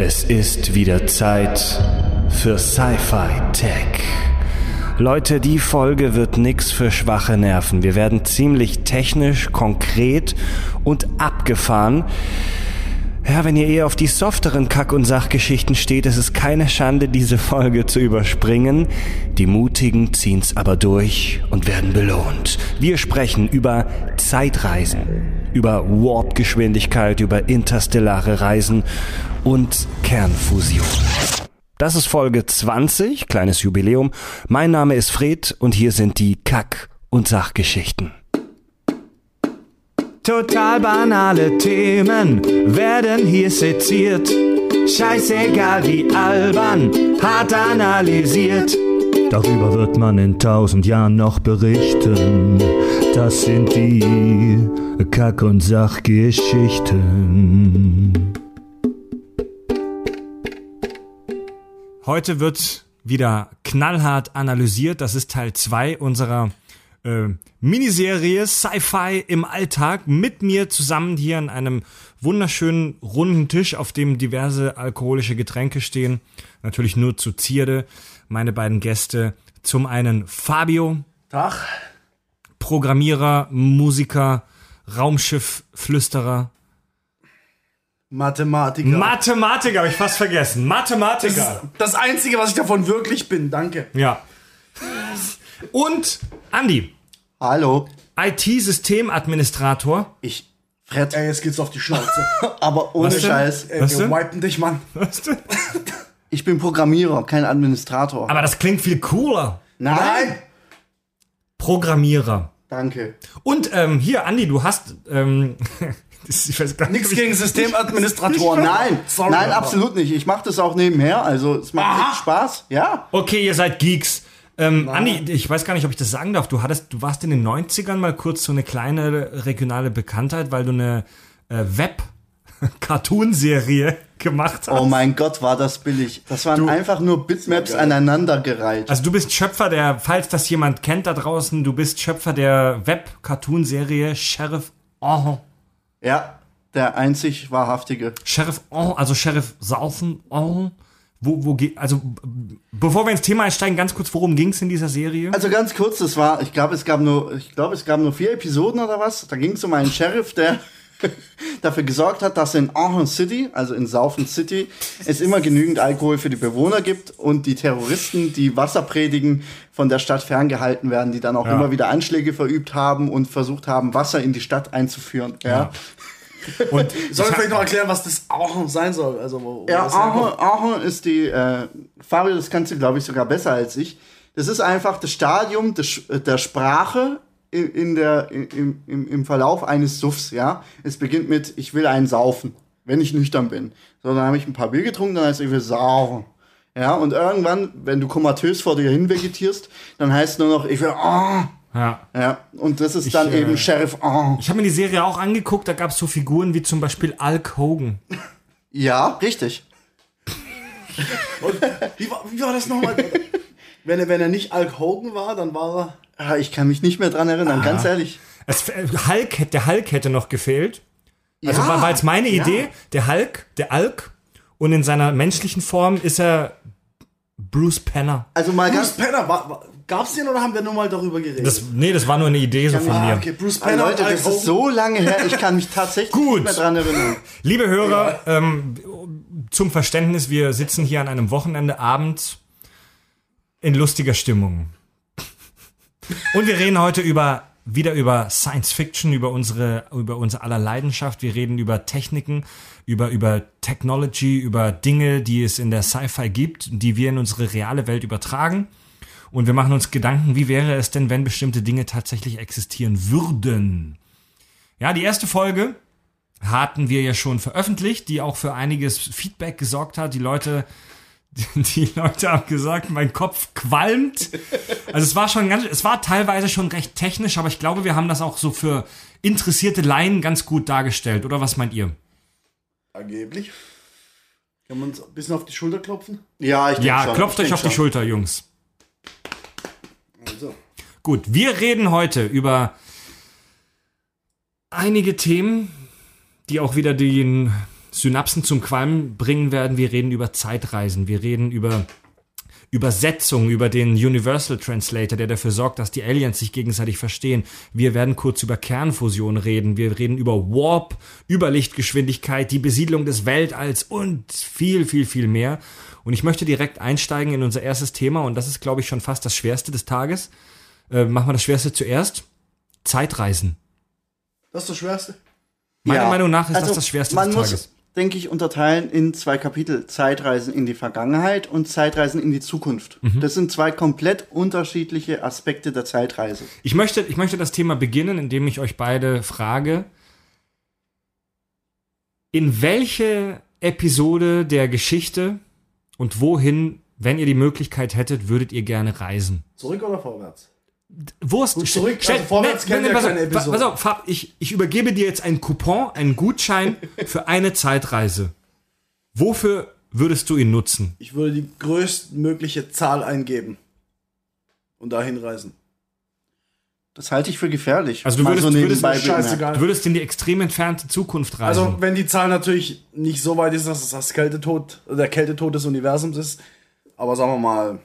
Es ist wieder Zeit für Sci-Fi Tech. Leute, die Folge wird nix für schwache Nerven. Wir werden ziemlich technisch, konkret und abgefahren. Ja, wenn ihr eher auf die softeren Kack- und Sachgeschichten steht, ist es keine Schande, diese Folge zu überspringen. Die Mutigen ziehen's aber durch und werden belohnt. Wir sprechen über Zeitreisen, über Warp-Geschwindigkeit, über interstellare Reisen und Kernfusion. Das ist Folge 20, kleines Jubiläum. Mein Name ist Fred und hier sind die Kack- und Sachgeschichten. Total banale Themen werden hier seziert. Scheißegal wie albern, hart analysiert. Darüber wird man in tausend Jahren noch berichten. Das sind die Kack- und Sachgeschichten. Heute wird wieder knallhart analysiert. Das ist Teil 2 unserer äh, Miniserie Sci-Fi im Alltag mit mir zusammen hier an einem wunderschönen runden Tisch, auf dem diverse alkoholische Getränke stehen. Natürlich nur zu Zierde. Meine beiden Gäste. Zum einen Fabio. Tag. Programmierer, Musiker, Raumschiffflüsterer. Mathematiker. Mathematiker, habe ich fast vergessen. das Mathematiker. ist das Einzige, was ich davon wirklich bin. Danke. Ja. Und Andi, Hallo, IT-Systemadministrator. ich Fred, Ey, jetzt geht's auf die Schnauze. aber ohne Was denn? Scheiß. Ey, Was wir denn? wipen dich, Mann. Weißt du? Ich bin Programmierer, kein Administrator. Aber das klingt viel cooler. Nein! Programmierer. Danke. Und ähm, hier, Andi, du hast. Ähm, das- ich weiß gar nicht, Nichts gegen Systemadministratoren. Nein, Sorry, nein, aber- absolut nicht. Ich mache das auch nebenher, also es macht Aha. echt Spaß. Ja. Okay, ihr seid Geeks. Ähm, Andi, ich weiß gar nicht, ob ich das sagen darf. Du hattest, du warst in den 90ern mal kurz so eine kleine regionale Bekanntheit, weil du eine äh, Web-Cartoon-Serie gemacht hast. Oh mein Gott, war das billig. Das waren einfach nur Bitmaps aneinandergereiht. Also du bist Schöpfer der, falls das jemand kennt da draußen, du bist Schöpfer der Web-Cartoon-Serie Sheriff Oh. Ja, der einzig wahrhaftige. Sheriff Oh, also Sheriff Saufen Oh. Wo, wo geht, also bevor wir ins Thema einsteigen, ganz kurz, worum ging es in dieser Serie? Also ganz kurz, das war, ich glaube, es gab nur, ich glaube, es gab nur vier Episoden oder was. Da ging es um einen Sheriff, der dafür gesorgt hat, dass in Ahern City, also in Saufen City, es immer genügend Alkohol für die Bewohner gibt und die Terroristen, die Wasser predigen, von der Stadt ferngehalten werden, die dann auch Ja. immer wieder Anschläge verübt haben und versucht haben, Wasser in die Stadt einzuführen. Ja, Und Soll ich vielleicht noch erklären, was das auch sein soll? Also, ja Ahern ist die, äh, Fabio, das kannst du, glaube ich, sogar besser als ich. Das ist einfach das Stadium des, der Sprache in, in der, im, im, im Verlauf eines Suffs, ja. Es beginnt mit, ich will einen saufen, wenn ich nüchtern bin. So, dann habe ich ein paar Bier getrunken, dann heißt es, ich will saufen. Ja, und irgendwann, wenn du komatös vor dir hin vegetierst, dann heißt es nur noch, ich will, ah. Ja. Ja, und das ist dann äh, eben Sheriff, ah. Ich habe mir die Serie auch angeguckt, da gab es so Figuren wie zum Beispiel Hulk Hogan. Ja, richtig. Wie, war, wie war das nochmal? wenn, er, wenn er nicht Hulk Hogan war, dann war er. Ah, Ich kann mich nicht mehr dran erinnern, ganz ehrlich. Es, äh, Hulk, hätte- der Hulk hätte noch gefehlt. Also Ja, war, war jetzt meine ja. Idee, der Hulk, der Hulk, und in seiner menschlichen Form ist er Bruce Penner. Also mal Bruce ganz, Penner, war, war, gab's den oder haben wir nur mal darüber geredet? Das, nee, das war nur eine Idee so von ah, mir. okay, Bruce Ah, Penner Leute, das ist so lange her, ich kann mich tatsächlich Gut. nicht mehr dran erinnern. Liebe Hörer, ähm, zum Verständnis, wir sitzen hier an einem Wochenende abends in lustiger Stimmung. Und wir reden heute über wieder über Science Fiction, über unsere über unser aller Leidenschaft. Wir reden über Techniken, über über Technology, über Dinge, die es in der Sci-Fi gibt, die wir in unsere reale Welt übertragen. Und wir machen uns Gedanken, wie wäre es denn, wenn bestimmte Dinge tatsächlich existieren würden? Ja, die erste Folge hatten wir ja schon veröffentlicht, die auch für einiges Feedback gesorgt hat. Die Leute, die Leute haben gesagt, mein Kopf qualmt. Also es war schon ganz, es war teilweise schon recht technisch, aber ich glaube, wir haben das auch so für interessierte Laien ganz gut dargestellt. Oder was meint ihr? Angeblich. Kann man uns ein bisschen auf die Schulter klopfen? Ja, ich denk Ja, schon, klopft ich euch auf die schon. Schulter, Jungs. Gut, wir reden heute über einige Themen, die auch wieder den Synapsen zum Qualmen bringen werden. Wir reden über Zeitreisen, wir reden über Übersetzung, über den Universal Translator, der dafür sorgt, dass die Aliens sich gegenseitig verstehen. Wir werden kurz über Kernfusion reden. Wir reden über Warp, Überlichtgeschwindigkeit, die Besiedlung des Weltalls und viel, viel, viel mehr. Und ich möchte direkt einsteigen in unser erstes Thema und das ist, glaube ich, schon fast das Schwerste des Tages. Äh, machen wir das Schwerste zuerst. Zeitreisen. Das ist das Schwerste. Meiner Ja. Meinung nach ist Also, das das Schwerste man des muss, Tages. denke ich, unterteilen in zwei Kapitel. Zeitreisen in die Vergangenheit und Zeitreisen in die Zukunft. Mhm. Das sind zwei komplett unterschiedliche Aspekte der Zeitreise. Ich möchte, ich möchte das Thema beginnen, indem ich euch beide frage, in welche Episode der Geschichte und wohin, wenn ihr die Möglichkeit hättet, würdet ihr gerne reisen? Zurück oder vorwärts? Wurst, Gut, zurück, also vorwärts kennen wir pass auf, keine Episode. Pass auf, Fab, ich, ich übergebe dir jetzt einen Coupon, einen Gutschein für eine Zeitreise. Wofür würdest du ihn nutzen? Ich würde die größtmögliche Zahl eingeben und dahin reisen. Das halte ich für gefährlich. Also du würdest- so du würdest-. Du würdest in die extrem entfernte Zukunft reisen. Also, wenn die Zahl natürlich nicht so weit ist, dass es das Kältetod, der Kältetod des Universums ist, aber sagen wir mal,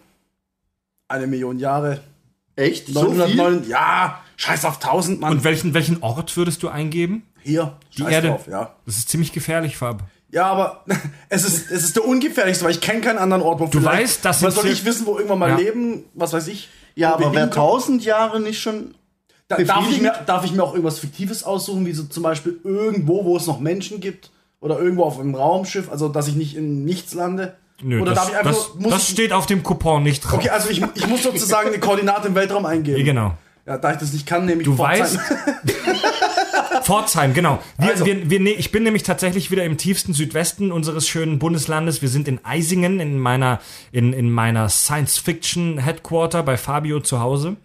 eine Million Jahre, Echt? So viel? 909, ja, scheiß auf 1000, Mann. und welchen, welchen Ort würdest du eingeben? Hier, Die Erde. drauf, ja. Das ist ziemlich gefährlich, Fab. Ja, aber es ist, es ist der ungefährlichste, weil ich kenne keinen anderen Ort, wo Du weißt, dass Was soll ich wissen, wo irgendwann mal Ja. leben, was weiß ich. Ja, aber wer tausend Jahre nicht schon. Da, darf, ich mir, darf ich mir auch irgendwas Fiktives aussuchen, wie so zum Beispiel irgendwo, wo es noch Menschen gibt? Oder irgendwo auf einem Raumschiff, also dass ich nicht in nichts lande? Nö, Oder das, darf ich einfach das, muss das ich, steht auf dem Coupon nicht drauf. Okay, also ich, ich muss sozusagen eine Koordinate im Weltraum eingeben. Ja, genau. Ja, da ich das nicht kann, nehme ich Du Pforzheim. weißt, Pforzheim, genau. Wir, Also. wir, wir, ne- ich bin nämlich tatsächlich wieder im tiefsten Südwesten unseres schönen Bundeslandes. Wir sind in Eisingen, in meiner, in, in meiner Science-Fiction-Headquarter bei Fabio zu Hause.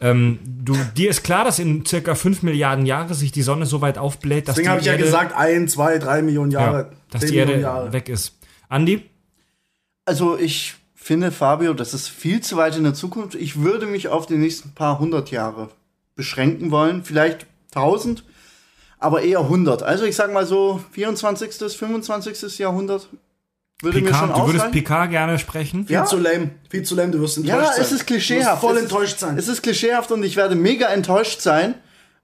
Ähm, du, dir ist klar, dass in circa 5 Milliarden Jahre sich die Sonne so weit aufbläht, dass Deswegen die habe ich ja Erde, gesagt, ein, zwei, drei Millionen Jahre. ja, dass die Erde Millionen Jahre. weg ist. Andi? Also ich finde, Fabio, das ist viel zu weit in der Zukunft. Ich würde mich auf die nächsten paar hundert Jahre beschränken wollen. Vielleicht tausend, aber eher hundert. Also ich sag mal so 24., 25. Jahrhundert würde mir schon Picard, du würdest. Picard gerne sprechen? Viel Ja. zu lame. Viel zu lame, du wirst enttäuscht Ja, sein. es ist Du klischeehaft. wirst voll Es ist- enttäuscht sein. Es ist klischeehaft und ich werde mega enttäuscht sein.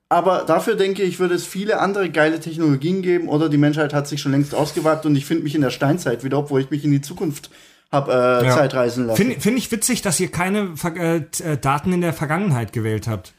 Aber dafür denke ich, würde es viele andere geile Technologien geben oder die Menschheit hat sich schon längst ausgewagt und ich finde mich in der Steinzeit wieder, obwohl ich mich in die Zukunft habe äh, Ja. Zeitreisen lassen. Finde find ich witzig, dass ihr keine Ver äh, äh, Daten in der Vergangenheit gewählt habt.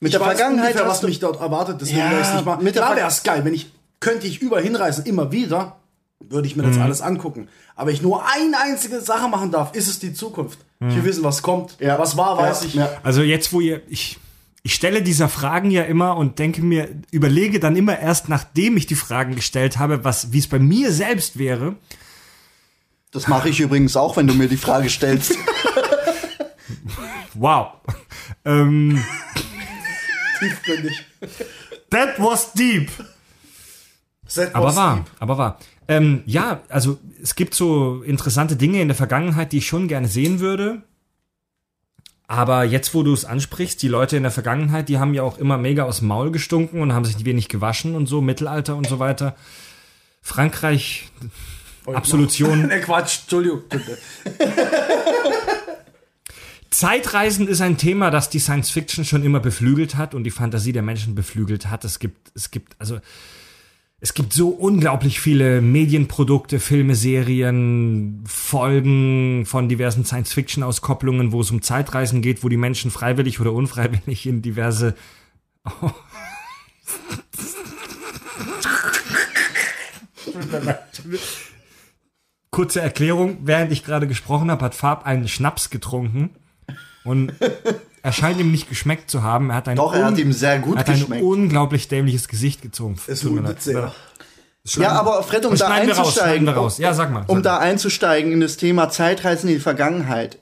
Mit ich der Vergangenheit ungefähr, was hast du- mich dort erwartet, deswegen Ja, ja, ich nicht mal. mit der Klar wäre es geil, wenn ich, könnte ich überall hinreisen, immer wieder, würde ich mir das alles angucken. Aber ich nur eine einzige Sache machen darf, ist es die Zukunft. Ich will wissen, was kommt. Ja. Was war, weiß Ja, ich. ja. Also jetzt, wo ihr, ich, ich stelle dieser Fragen ja immer und denke mir, überlege dann immer erst, nachdem ich die Fragen gestellt habe, was, wie es bei mir selbst wäre. Das mache ich übrigens auch, wenn du mir die Frage stellst. Wow. ähm, Tiefgründig. that was deep. Aber was wahr, deep. aber wahr. Ähm, ja, also es gibt so interessante Dinge in der Vergangenheit, die ich schon gerne sehen würde. Aber jetzt, wo du es ansprichst, die Leute in der Vergangenheit, die haben ja auch immer mega aus dem Maul gestunken und haben sich wenig gewaschen und so, Mittelalter und so weiter. Frankreich, Absolution. Ne, Quatsch, Entschuldigung. Zeitreisen ist ein Thema, das die Science Fiction schon immer beflügelt hat und die Fantasie der Menschen beflügelt hat. Es gibt, es gibt, also, es gibt so unglaublich viele Medienprodukte, Filme, Serien, Folgen von diversen Science Fiction Auskopplungen, wo es um Zeitreisen geht, wo die Menschen freiwillig oder unfreiwillig in diverse Kurze Erklärung, während ich gerade gesprochen habe, hat Farb einen Schnaps getrunken und er scheint ihm nicht geschmeckt zu haben. Er hat ein, Doch, er hat ihm sehr gut hat ein geschmeckt. unglaublich dämliches Gesicht gezogen. Es leid. sehr. Ja, aber Fred, um da raus, einzusteigen, wir raus. Ja, sag mal. um sag da einzusteigen in das Thema Zeitreisen in die Vergangenheit.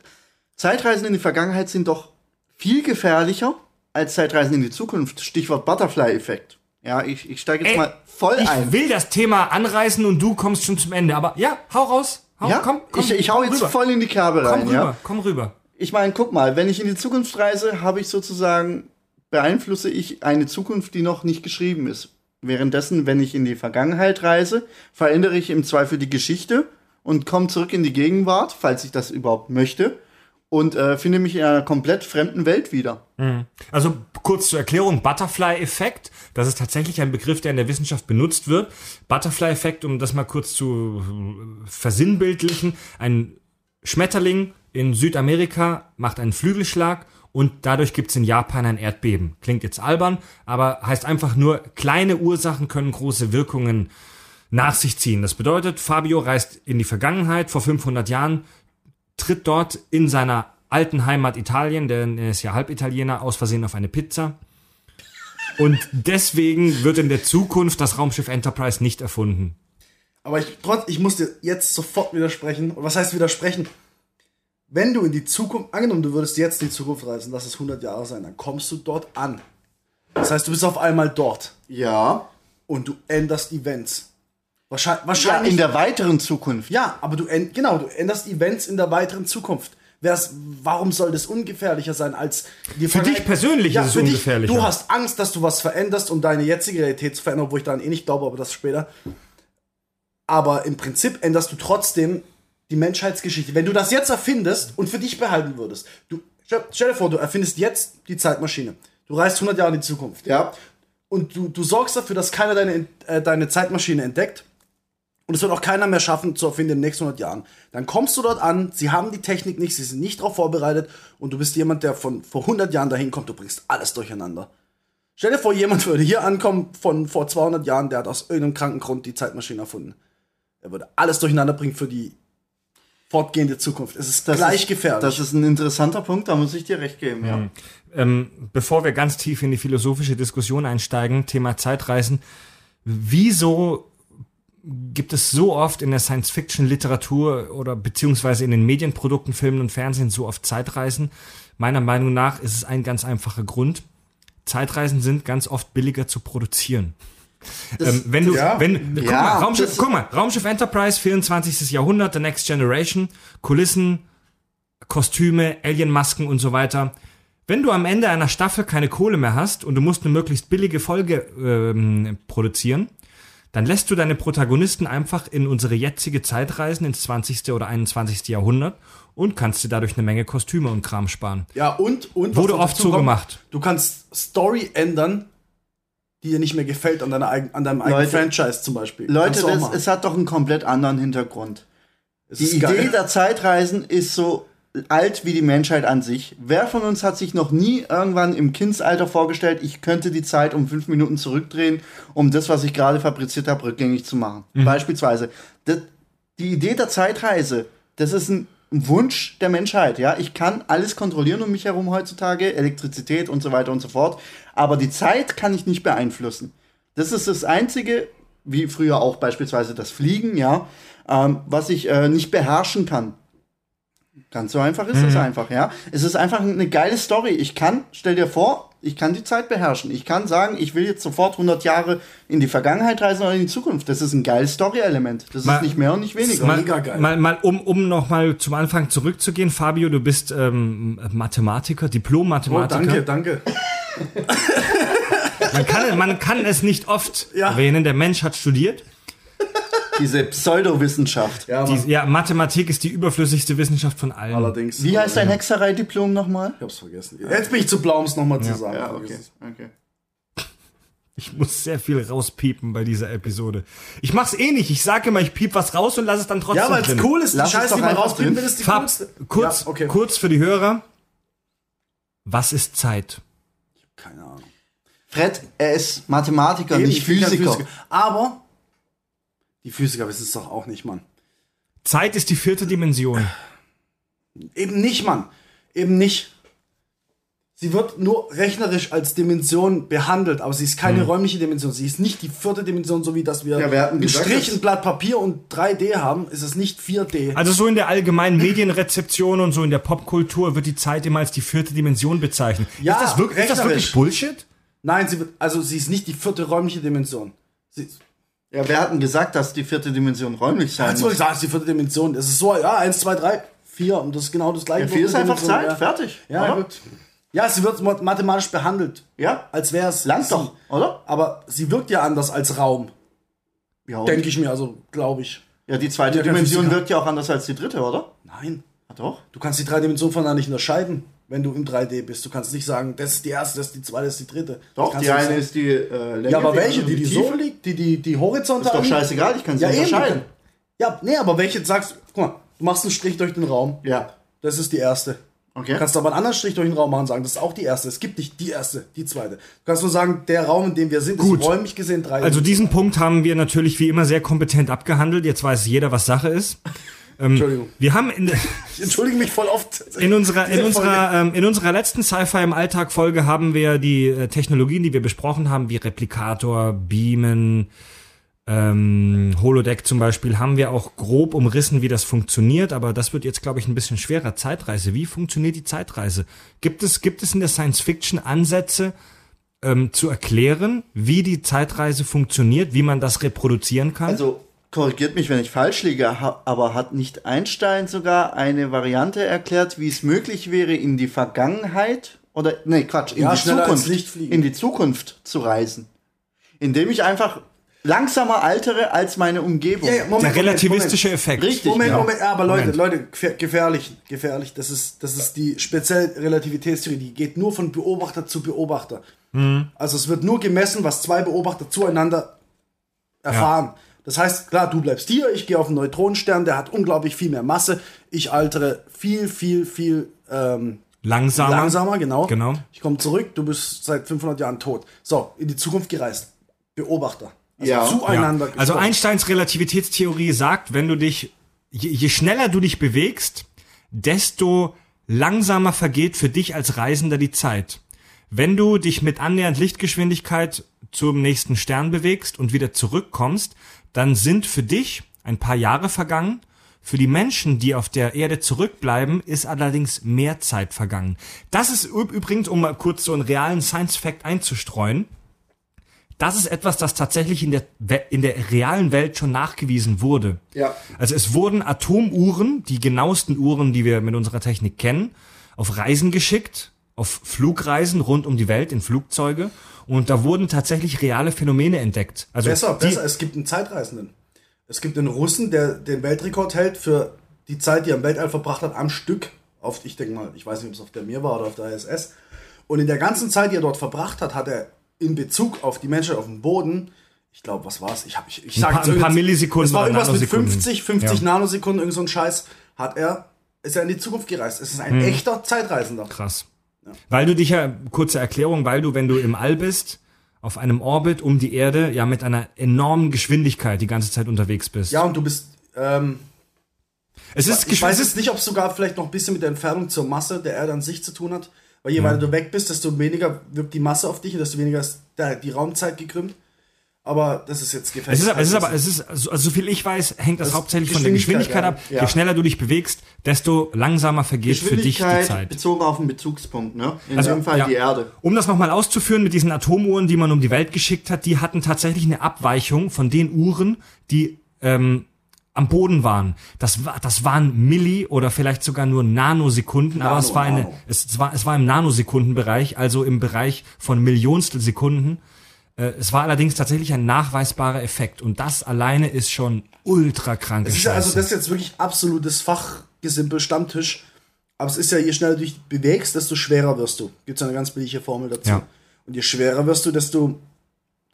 Zeitreisen in die Vergangenheit sind doch viel gefährlicher als Zeitreisen in die Zukunft. Stichwort Butterfly-Effekt. Ja, ich, ich steige jetzt Ey, mal voll Ich ein. will das Thema anreißen und du kommst schon zum Ende. Aber ja, hau raus. Hau, Ja, komm, komm, ich, ich hau komm jetzt rüber. voll in die Kerbe Komm rein. rüber, Ja? komm rüber. Ich meine, guck mal, wenn ich in die Zukunft reise, habe ich sozusagen, beeinflusse ich eine Zukunft, die noch nicht geschrieben ist. Währenddessen, wenn ich in die Vergangenheit reise, verändere ich im Zweifel die Geschichte und komme zurück in die Gegenwart, falls ich das überhaupt möchte, und äh, finde mich in einer komplett fremden Welt wieder. Also kurz zur Erklärung, Butterfly-Effekt, das ist tatsächlich ein Begriff, der in der Wissenschaft benutzt wird. Butterfly-Effekt, um das mal kurz zu äh, versinnbildlichen, ein Schmetterling in Südamerika macht einen Flügelschlag und dadurch gibt es in Japan ein Erdbeben. Klingt jetzt albern, aber heißt einfach nur, kleine Ursachen können große Wirkungen nach sich ziehen. Das bedeutet, Fabio reist in die Vergangenheit vor 500 Jahren, tritt dort in seiner alten Heimat Italien, denn er ist ja Halbitaliener, aus Versehen auf eine Pizza. Und deswegen wird in der Zukunft das Raumschiff Enterprise nicht erfunden. Aber ich, trotz, ich muss dir jetzt sofort widersprechen. Und was heißt widersprechen? Wenn du in die Zukunft, angenommen, du würdest jetzt in die Zukunft reisen, lass es 100 Jahre sein, dann kommst du dort an. Das heißt, du bist auf einmal dort Ja. und du änderst Events. Wahrscheinlich, Ja, wahrscheinlich in der weiteren Zukunft. Ja, aber du genau, du änderst Events in der weiteren Zukunft. Wär's, warum soll das ungefährlicher sein als die Für dich persönlich ist es für dich, ungefährlicher. Du hast Angst, dass du was veränderst, um deine jetzige Realität zu verändern, obwohl ich daran eh nicht glaube, aber das später. Aber im Prinzip änderst du trotzdem die Menschheitsgeschichte. Wenn du das jetzt erfindest und für dich behalten würdest, du stell, stell dir vor, du erfindest jetzt die Zeitmaschine. Du reist 100 Jahre in die Zukunft Ja. und du, du sorgst dafür, dass keiner deine, äh, deine Zeitmaschine entdeckt. Und es wird auch keiner mehr schaffen zu erfinden in den nächsten 100 Jahren. Dann kommst du dort an, sie haben die Technik nicht, sie sind nicht darauf vorbereitet und du bist jemand, der von vor 100 Jahren dahin kommt, du bringst alles durcheinander. Stell dir vor, jemand würde hier ankommen von vor 200 Jahren, der hat aus irgendeinem kranken Grund die Zeitmaschine erfunden. Er würde alles durcheinander bringen für die fortgehende Zukunft. Es ist Das gleich ist, gefährlich. Das ist ein interessanter Punkt, da muss ich dir recht geben, ja. Ähm, bevor wir ganz tief in die philosophische Diskussion einsteigen, Thema Zeitreisen, wieso gibt es so oft in der Science-Fiction-Literatur oder beziehungsweise in den Medienprodukten, Filmen und Fernsehen so oft Zeitreisen? Meiner Meinung nach ist es ein ganz einfacher Grund. Zeitreisen sind ganz oft billiger zu produzieren. Ähm, wenn du, ja. wenn, guck, Ja, mal, Raumschiff, das- guck mal, Raumschiff Enterprise, 24. Jahrhundert, The Next Generation, Kulissen, Kostüme, Alienmasken und so weiter. Wenn du am Ende einer Staffel keine Kohle mehr hast und du musst eine möglichst billige Folge ähm, produzieren, dann lässt du deine Protagonisten einfach in unsere jetzige Zeit reisen, ins 20. oder 21. Jahrhundert und kannst dir dadurch eine Menge Kostüme und Kram sparen. ja, und, und Wurde oft so gemacht. Du kannst Story ändern, die dir nicht mehr gefällt an, deiner eigen, an deinem eigenen Leute- Franchise zum Beispiel. Leute, das, es hat doch einen komplett anderen Hintergrund. Es Die Idee geil. der Zeitreisen ist so alt wie die Menschheit an sich. Wer von uns hat sich noch nie irgendwann im Kindsalter vorgestellt, ich könnte die Zeit um fünf Minuten zurückdrehen, um das, was ich gerade fabriziert habe, rückgängig zu machen? Beispielsweise. Das, die Idee der Zeitreise, das ist ein Wunsch der Menschheit, ja. Ich kann alles kontrollieren um mich herum heutzutage, Elektrizität und so weiter und so fort. Aber die Zeit kann ich nicht beeinflussen. Das ist das Einzige, wie früher auch beispielsweise das Fliegen, ja, ähm, was ich äh, nicht beherrschen kann. Ganz so einfach ist es einfach, ja. Es ist einfach eine geile Story. Ich kann, stell dir vor, ich kann die Zeit beherrschen. Ich kann sagen, ich will jetzt sofort 100 Jahre in die Vergangenheit reisen oder in die Zukunft. Das ist ein geiles Story-Element. Das Mal- ist nicht mehr und nicht weniger. Mal, mega geil. mal, mal um, um nochmal zum Anfang zurückzugehen, Fabio, du bist ähm, Mathematiker, Oh, Diplom-Mathematiker. danke, danke. man, kann, man kann es nicht oft Ja. erwähnen, der Mensch hat studiert. Diese Pseudowissenschaft. Ja. Die, ja, Mathematik ist die überflüssigste Wissenschaft von allen. allerdings. Wie heißt dein Hexerei-Diplom nochmal? Ich hab's vergessen. Jetzt bin ich zu blau, um es nochmal zu sagen. Ja, okay. okay. Ich muss sehr viel rauspiepen bei dieser Episode. Ich mach's eh nicht. Ich sage immer, ich piep was raus und lass es dann trotzdem Ja, weil es cool ist. Die Lass es Scheiße, doch die man drin. will, ist die Fab, coolste. kurz, Ja, okay. kurz für die Hörer. Was ist Zeit? Keine Ahnung. Fred, er ist Mathematiker, Eben, nicht ich kein Physiker. Aber die Physiker wissen es doch auch nicht, Mann. Zeit ist die vierte Dimension. Eben nicht, Mann. Eben nicht. Sie wird nur rechnerisch als Dimension behandelt, aber sie ist keine räumliche Dimension. Sie ist nicht die vierte Dimension, so wie dass wir, Ja, wir einen gesagt, Strich, ein Blatt Papier und 3D haben, ist es nicht 4D. Also so in der allgemeinen Medienrezeption und so in der Popkultur wird die Zeit immer als die vierte Dimension bezeichnet. Ja, ist, das wirklich, ist das wirklich. Bullshit? Nein, sie wird, also sie ist nicht die vierte räumliche Dimension. Sie, Ja, wir hatten gesagt, dass die vierte Dimension räumlich sein muss. ich sagen, es ist die vierte Dimension. Es ist so, ja, eins, zwei, drei, vier und das ist genau das gleiche. Ja, vier ist einfach Dimension, Zeit, ja. fertig. Ja, oder? gut. Ja, sie wird ma- mathematisch behandelt. Ja? Als wäre es. Lang doch, oder? Aber sie wirkt ja anders als Raum. Ja, Denke ich mir, also glaube ich. ja die zweite Dimension wirkt ja auch anders als die dritte, oder? Nein. Ja, doch. Du kannst die drei Dimensionen voneinander nicht unterscheiden, wenn du im 3D bist. Du kannst nicht sagen, das ist die erste, das ist die zweite, das ist die dritte. Doch, die eine sagen. ist die äh, Länge. Ja, aber die welche? Die, die so liegt, die, die, die horizontal. Ist doch scheißegal, ich kann sie ja, unterscheiden. Ja, nee, aber welche sagst guck mal, du machst einen Strich durch den Raum. Ja. Das ist die erste. Okay. Du kannst aber einen anderen Strich durch den Raum machen und sagen, das ist auch die erste. Es gibt nicht die erste, die zweite. Du kannst nur sagen, der Raum, in dem wir sind, Gut. ist räumlich gesehen drei. Also diesen Punkt haben wir natürlich wie immer sehr kompetent abgehandelt. Jetzt weiß jeder, was Sache ist. Entschuldigung. Wir haben in, Ich entschuldige mich voll oft. in unserer in unserer ähm, in unserer letzten Sci-Fi im Alltag Folge haben wir die äh, Technologien, die wir besprochen haben, wie Replikator, Beamen, ähm, Holodeck zum Beispiel, haben wir auch grob umrissen, wie das funktioniert. Aber das wird jetzt, glaube ich, ein bisschen schwerer. Zeitreise. Wie funktioniert die Zeitreise? Gibt es gibt es in der Science Fiction Ansätze ähm, zu erklären, wie die Zeitreise funktioniert, wie man das reproduzieren kann? Also korrigiert mich, wenn ich falsch liege, aber hat nicht Einstein sogar eine Variante erklärt, wie es möglich wäre, in die Vergangenheit oder nee, Quatsch, in Ja, die Zukunft, in die Zukunft zu reisen, indem ich einfach langsamer altere als meine Umgebung. Ja, ja, Moment, der Moment, relativistische Effekt. Richtig. Moment, ja. Moment, ja, aber Leute, Moment. Leute, gefähr- gefährlich, gefährlich. Das ist, das ist die spezielle Relativitätstheorie, die geht nur von Beobachter zu Beobachter. Mhm. Also es wird nur gemessen, was zwei Beobachter zueinander erfahren. Das heißt, klar, du bleibst hier, ich gehe auf einen Neutronenstern, der hat unglaublich viel mehr Masse. Ich altere viel, viel, viel ähm, Langsamer. langsamer, genau. Genau. Ich komme zurück, du bist seit 500 Jahren tot. So, in die Zukunft gereist. Beobachter. Also Ja. zueinander. Ja. Also. Einsteins Relativitätstheorie sagt, wenn du dich, je, je schneller du dich bewegst, desto langsamer vergeht für dich als Reisender die Zeit. Wenn du dich mit annähernd Lichtgeschwindigkeit zum nächsten Stern bewegst und wieder zurückkommst, dann sind für dich ein paar Jahre vergangen. Für die Menschen, die auf der Erde zurückbleiben, ist allerdings mehr Zeit vergangen. Das ist üb- übrigens, um mal kurz so einen realen Science-Fact einzustreuen, das ist etwas, das tatsächlich in der, in der realen Welt schon nachgewiesen wurde. Ja. Also es wurden Atomuhren, die genauesten Uhren, die wir mit unserer Technik kennen, auf Reisen geschickt, auf Flugreisen rund um die Welt in Flugzeuge. Und da wurden tatsächlich reale Phänomene entdeckt. Also Besser, die, besser. Es gibt einen Zeitreisenden. Es gibt einen Russen, der den Weltrekord hält für die Zeit, die er im Weltall verbracht hat, am Stück. Auf, ich denke mal, ich weiß nicht, ob es auf der Mir war oder auf der ISS. Und in der ganzen Zeit, die er dort verbracht hat, hat er in Bezug auf die Menschheit auf dem Boden, ich glaube, was war es? Ich, hab- ich, ich sag paar- jetzt ein paar Millisekunden Es war irgendwas mit Nanosekunden. 50, 50 Ja. Nanosekunden, irgend so ein Scheiß, hat er, ist er in die Zukunft gereist. Es ist Hm. ein echter Zeitreisender. krass. Weil du dich ja, kurze Erklärung, weil du, wenn du im All bist, auf einem Orbit um die Erde, ja mit einer enormen Geschwindigkeit die ganze Zeit unterwegs bist. Ja, und du bist, ähm, es ist, Ich weiß es jetzt nicht, ob es sogar vielleicht noch ein bisschen mit der Entfernung zur Masse der Erde an sich zu tun hat. Weil je Ja. weiter du weg bist, desto weniger wirkt die Masse auf dich und desto weniger ist der, die Raumzeit gekrümmt. Aber das ist jetzt gefährlich. Es ist, aber- es ist aber, es ist, also so viel ich weiß, hängt das, Das hauptsächlich von der Geschwindigkeit, ab. ja. Je schneller du dich bewegst, desto langsamer vergeht für dich die Zeit. bezogen auf einen Bezugspunkt, ne? In Also, dem Fall ja. die Erde. Um das nochmal auszuführen mit diesen Atomuhren, die man um die Welt geschickt hat, die hatten tatsächlich eine Abweichung von den Uhren, die ähm, am Boden waren. Das war, das waren Milli oder vielleicht sogar nur Nanosekunden, aber Nano, es war eine, Nano. es war, es war im Nanosekundenbereich, also im Bereich von Millionstel Sekunden. Äh, Es war allerdings tatsächlich ein nachweisbarer Effekt und das alleine ist schon ultra kranke Es ist ja, also das ist jetzt wirklich absolutes Fachgesimpel, Stammtisch. Aber es ist ja, je schneller du dich bewegst, desto schwerer wirst du. Gibt es eine ganz billige Formel dazu. Ja. Und je schwerer wirst du, desto,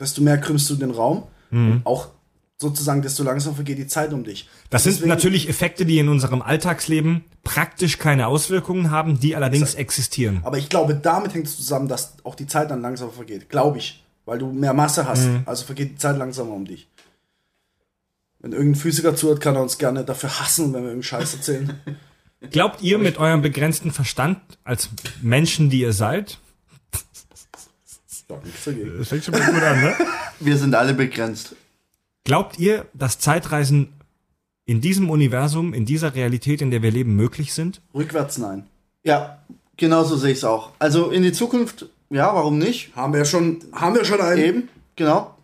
desto mehr krümmst du den Raum. Mhm. Und auch sozusagen, desto langsamer vergeht die Zeit um dich. Das sind Deswegen- natürlich Effekte, die in unserem Alltagsleben praktisch keine Auswirkungen haben, die allerdings existieren. Aber ich glaube, damit hängt es zusammen, dass auch die Zeit dann langsamer vergeht. Glaube ich. Weil du mehr Masse hast. Mhm. Also vergeht die Zeit langsamer um dich. Wenn irgendein Physiker zuhört, kann er uns gerne dafür hassen, wenn wir irgendeinen Scheiß erzählen. Glaubt ihr mit eurem begrenzten Verstand als Menschen, die ihr seid? Das fängt schon mal gut an, ne? Wir sind alle begrenzt. Glaubt ihr, dass Zeitreisen in diesem Universum, in dieser Realität, in der wir leben, möglich sind? Rückwärts nein. Ja, genauso sehe ich es auch. Also in die Zukunft, ja, warum nicht? Haben wir schon, haben wir schon einen. Eben, genau.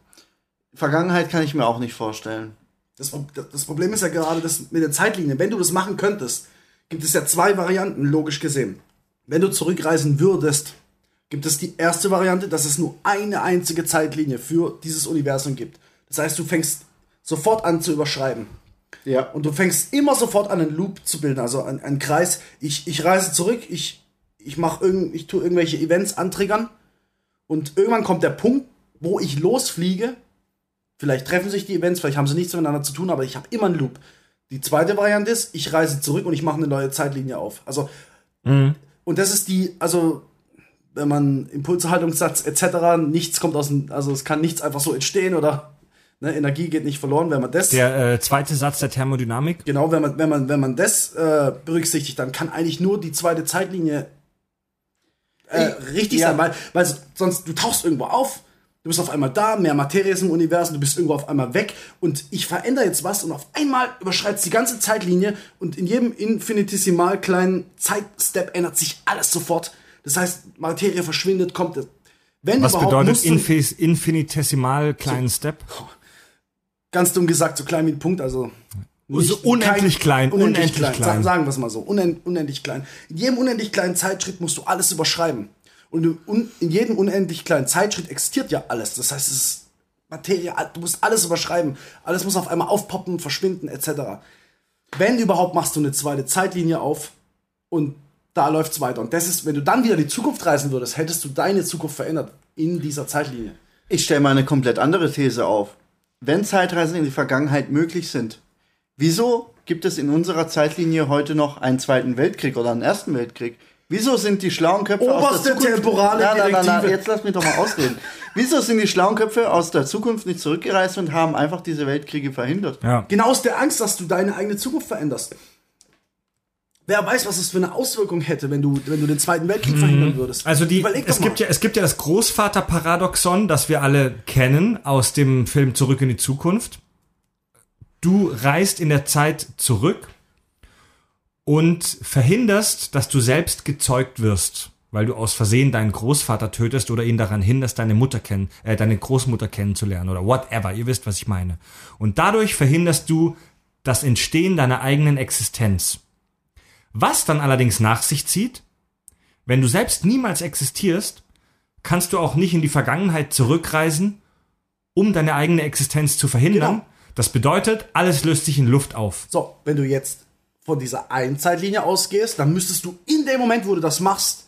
Vergangenheit kann ich mir auch nicht vorstellen. Das, das Problem ist ja gerade das mit der Zeitlinie. Wenn du das machen könntest, gibt es ja zwei Varianten, logisch gesehen. wenn du zurückreisen würdest, gibt es die erste Variante, dass es nur eine einzige Zeitlinie für dieses Universum gibt. Das heißt, du fängst sofort an zu überschreiben. Ja. Und du fängst immer sofort an, einen Loop zu bilden, also einen, einen Kreis. Ich, ich reise zurück, ich, ich mache irgend, ich tue irgendwelche Events antriggern und irgendwann kommt der Punkt, wo ich losfliege. Vielleicht treffen sich die Events, vielleicht haben sie nichts miteinander zu tun, aber ich habe immer einen Loop. Die zweite Variante ist, ich reise zurück und ich mache eine neue Zeitlinie auf. Also und das ist die, also wenn man Impulshaltungssatz etc. nichts kommt aus dem, also es kann nichts einfach so entstehen oder ne, Energie geht nicht verloren, wenn man das Der äh, zweite Satz der Thermodynamik. Genau, wenn man, wenn man, wenn man das äh, berücksichtigt, dann kann eigentlich nur die zweite Zeitlinie äh, richtig ja. sein, weil, weil sonst du tauchst irgendwo auf, du bist auf einmal da, mehr Materie ist im Universum, du bist irgendwo auf einmal weg und ich verändere jetzt was und auf einmal überschreitst die ganze Zeitlinie und in jedem infinitesimal kleinen Zeitstep ändert sich alles sofort. Das heißt, Materie verschwindet, kommt. Wenn Was überhaupt, bedeutet infis, infinitesimal kleinen Step? ganz dumm gesagt, so klein wie ein Punkt, also. Also unendlich klein, unendlich, unendlich klein. klein. Sagen, wir es mal so, unend, unendlich klein. In jedem unendlich kleinen Zeitschritt musst du alles überschreiben. Und in jedem unendlich kleinen Zeitschritt existiert ja alles. Das heißt, es ist Materie, du musst alles überschreiben. Alles muss auf einmal aufpoppen, verschwinden, etc. Wenn überhaupt, machst du eine zweite Zeitlinie auf und da läuft's weiter. Und das ist, wenn du dann wieder in die Zukunft reisen würdest, hättest du deine Zukunft verändert in dieser Zeitlinie. Ich stelle mal eine komplett andere These auf. Wenn Zeitreisen in die Vergangenheit möglich sind, wieso gibt es in unserer Zeitlinie heute noch einen Zweiten Weltkrieg oder einen Ersten Weltkrieg? Wieso sind die schlauen Köpfe aus Oberste der Zukunft... temporale nein, nein, nein, nein, Direktive. jetzt lass mich doch mal ausreden. Wieso sind die schlauen Köpfe aus der Zukunft nicht zurückgereist und haben einfach diese Weltkriege verhindert? Ja. Genau aus der Angst, dass du deine eigene Zukunft veränderst. Wer weiß, was es für eine Auswirkung hätte, wenn du, wenn du den Zweiten Weltkrieg verhindern würdest. Also die, Überleg doch es mal. gibt ja, es gibt ja das Großvaterparadoxon, das wir alle kennen aus dem Film Zurück in die Zukunft. Du reist in der Zeit zurück und verhinderst, dass du selbst gezeugt wirst, weil du aus Versehen deinen Großvater tötest oder ihn daran hinderst, deine Mutter kennen, äh, deine Großmutter kennenzulernen oder whatever. Ihr wisst, was ich meine. Und dadurch verhinderst du das Entstehen deiner eigenen Existenz. Was dann allerdings nach sich zieht, wenn du selbst niemals existierst, kannst du auch nicht in die Vergangenheit zurückreisen, um deine eigene Existenz zu verhindern. Genau. Das bedeutet, alles löst sich in Luft auf. So, wenn du jetzt von dieser einen Zeitlinie ausgehst, dann müsstest du in dem Moment, wo du das machst,